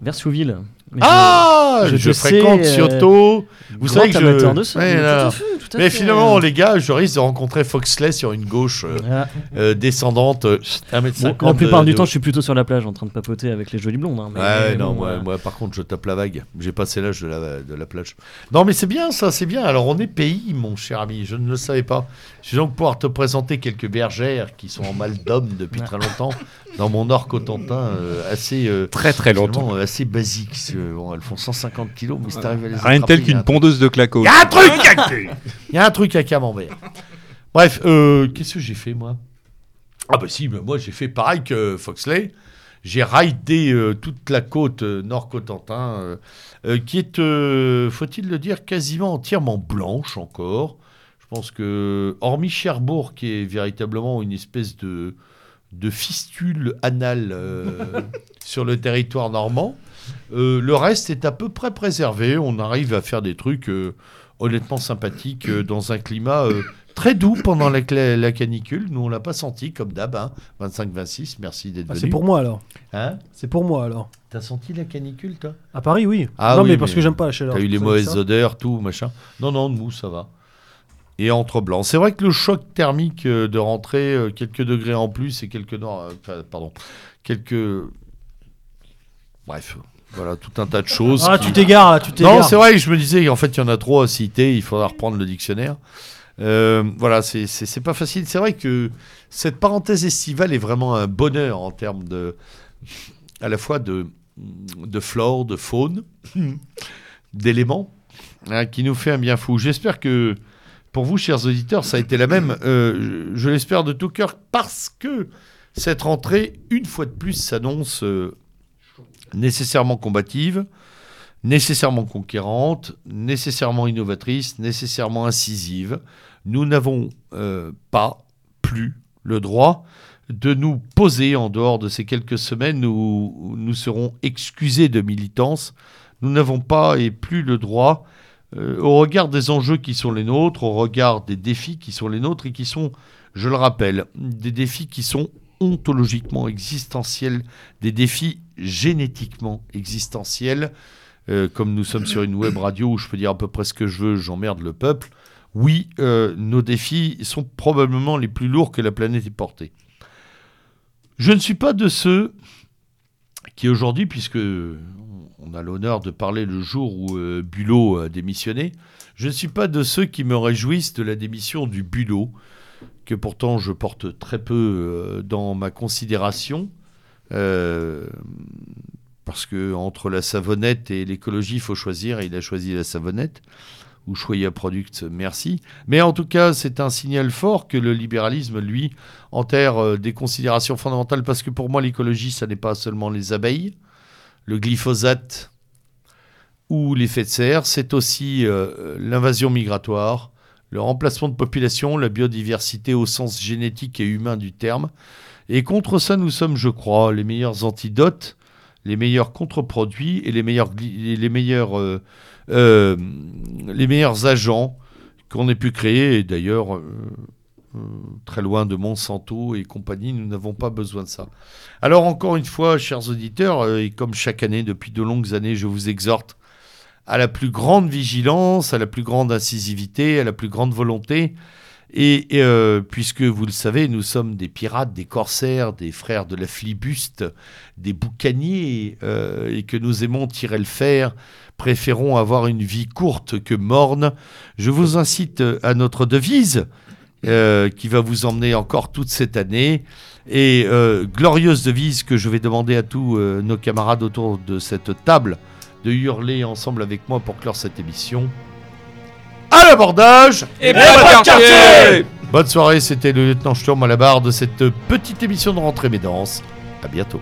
F: Vers Souville. Mais
A: Ah
F: je
A: Je,
F: te sais,
A: fréquente
F: euh,
A: Kyoto. Vous savez que je...
F: de ça.
A: Ouais, là.
F: tout à fait, tout à
A: Mais
F: fait.
A: finalement, les gars, je risque de rencontrer Foxley sur une gauche euh,
F: Voilà.
A: euh, descendante euh, 1m50.
F: Bon, la plupart
A: de-
F: du
A: de-
F: temps, je suis plutôt sur la plage en train de papoter avec les jolies blondes. hein, mais-
A: Ouais,
F: mais
A: non,
F: bon,
A: moi,
F: euh,
A: moi, par contre, je tape la vague. J'ai passé l'âge de la, de la plage. Non, mais c'est bien, ça, c'est bien. Alors, on est pays, mon cher ami, je ne le savais pas. Je vais donc pouvoir te présenter quelques bergères qui sont en mal d'homme depuis très longtemps dans mon nord cotentin, euh, assez, euh,
E: Très très longtemps.
A: euh, assez basique. Euh, Bon, elles font 150 kilos, mais si t'arrives à les
D: Rien de tel qu'une
A: un-
D: pondeuse de claco.
A: Il y a un truc à Il y a un truc à camembert. Bref, euh, qu'est-ce que j'ai fait, moi? Ah bah si, bah, moi j'ai fait pareil que Foxley. J'ai raidé euh, toute la côte euh, nord-cotentin, euh, euh, qui est, euh, faut-il le dire, quasiment entièrement blanche encore. Je pense que, hormis Cherbourg, qui est véritablement une espèce de, de fistule anale euh, sur le territoire normand, euh, le reste est à peu près préservé. On arrive à faire des trucs euh, honnêtement sympathiques euh, dans un climat très doux pendant la, canicule. Nous, on l'a pas senti comme d'hab. hein. 25-26, merci d'être
B: Ah,
A: venu.
B: c'est pour moi alors.
A: Hein
B: C'est pour moi alors.
A: T'as senti la canicule, toi?
B: À Paris, oui.
A: Ah
B: non,
A: oui,
B: mais parce
A: mais
B: que j'aime pas la chaleur.
A: T'as eu les mauvaises odeurs, tout, machin. Non, non, nous, ça va. Et entre blancs. C'est vrai que le choc thermique de rentrer, quelques degrés en plus et quelques... enfin, pardon. Quelques... Bref, voilà, tout un tas de choses.
B: Ah,
A: qui-
B: tu t'égares là, tu
A: Non,
B: t'égares.
A: c'est vrai, je me disais qu'en fait, il y en a trop à citer, il faudra reprendre le dictionnaire. Euh, voilà, c'est- pas facile. C'est vrai que cette parenthèse estivale est vraiment un bonheur en termes de. à la fois de, de flore, de faune, d'éléments, hein, qui nous fait un bien fou. J'espère que pour vous, chers auditeurs, ça a été la même. Euh, je je l'espère de tout cœur parce que cette rentrée, une fois de plus, s'annonce euh, nécessairement combative nécessairement conquérante, nécessairement innovatrice, nécessairement incisive. Nous n'avons euh, pas plus le droit de nous poser en dehors de ces quelques semaines où nous serons excusés de militance. Nous n'avons pas et plus le droit, euh, au regard des enjeux qui sont les nôtres, au regard des défis qui sont les nôtres et qui sont, je le rappelle, des défis qui sont ontologiquement existentiels, des défis génétiquement existentiels, euh, comme nous sommes sur une web radio où je peux dire à peu près ce que je veux, j'emmerde le peuple, oui, euh, nos défis sont probablement les plus lourds que la planète ait portés. Je ne suis pas de ceux qui aujourd'hui, puisque on a l'honneur de parler le jour où euh, Bulot a démissionné, je ne suis pas de ceux qui me réjouissent de la démission du Bulot, que pourtant je porte très peu euh, dans ma considération. Euh, parce que entre la savonnette et l'écologie, il faut choisir, et il a choisi la savonnette, ou Choya Product, merci. Mais en tout cas, c'est un signal fort que le libéralisme, lui, enterre euh, des considérations fondamentales, parce que pour moi, l'écologie, ça n'est pas seulement les abeilles, le glyphosate ou l'effet de serre, c'est aussi l'invasion migratoire, le remplacement de population, la biodiversité au sens génétique et humain du terme. Et contre ça, nous sommes, je crois, les meilleurs antidotes les meilleurs contre-produits et les meilleurs, gli- les meilleurs, euh, euh, les meilleurs agents qu'on ait pu créer. Et d'ailleurs, euh, très loin de Monsanto et compagnie, nous n'avons pas besoin de ça. Alors encore une fois, chers auditeurs, et comme chaque année, depuis de longues années, je vous exhorte à la plus grande vigilance, à la plus grande incisivité, à la plus grande volonté. Et, euh, puisque vous le savez, nous sommes des pirates, des corsaires, des frères de la flibuste, des boucaniers, euh, et que nous aimons tirer le fer, préférons avoir une vie courte que morne, je vous incite à notre devise, euh, qui va vous emmener encore toute cette année, et euh, glorieuse devise que je vais demander à tous euh, nos camarades autour de cette table de hurler ensemble avec moi pour clore cette émission. À l'abordage
E: Et pas
A: de quartier Bonne soirée, c'était le lieutenant Sturm à la barre de cette petite émission de rentrée Médance. À bientôt.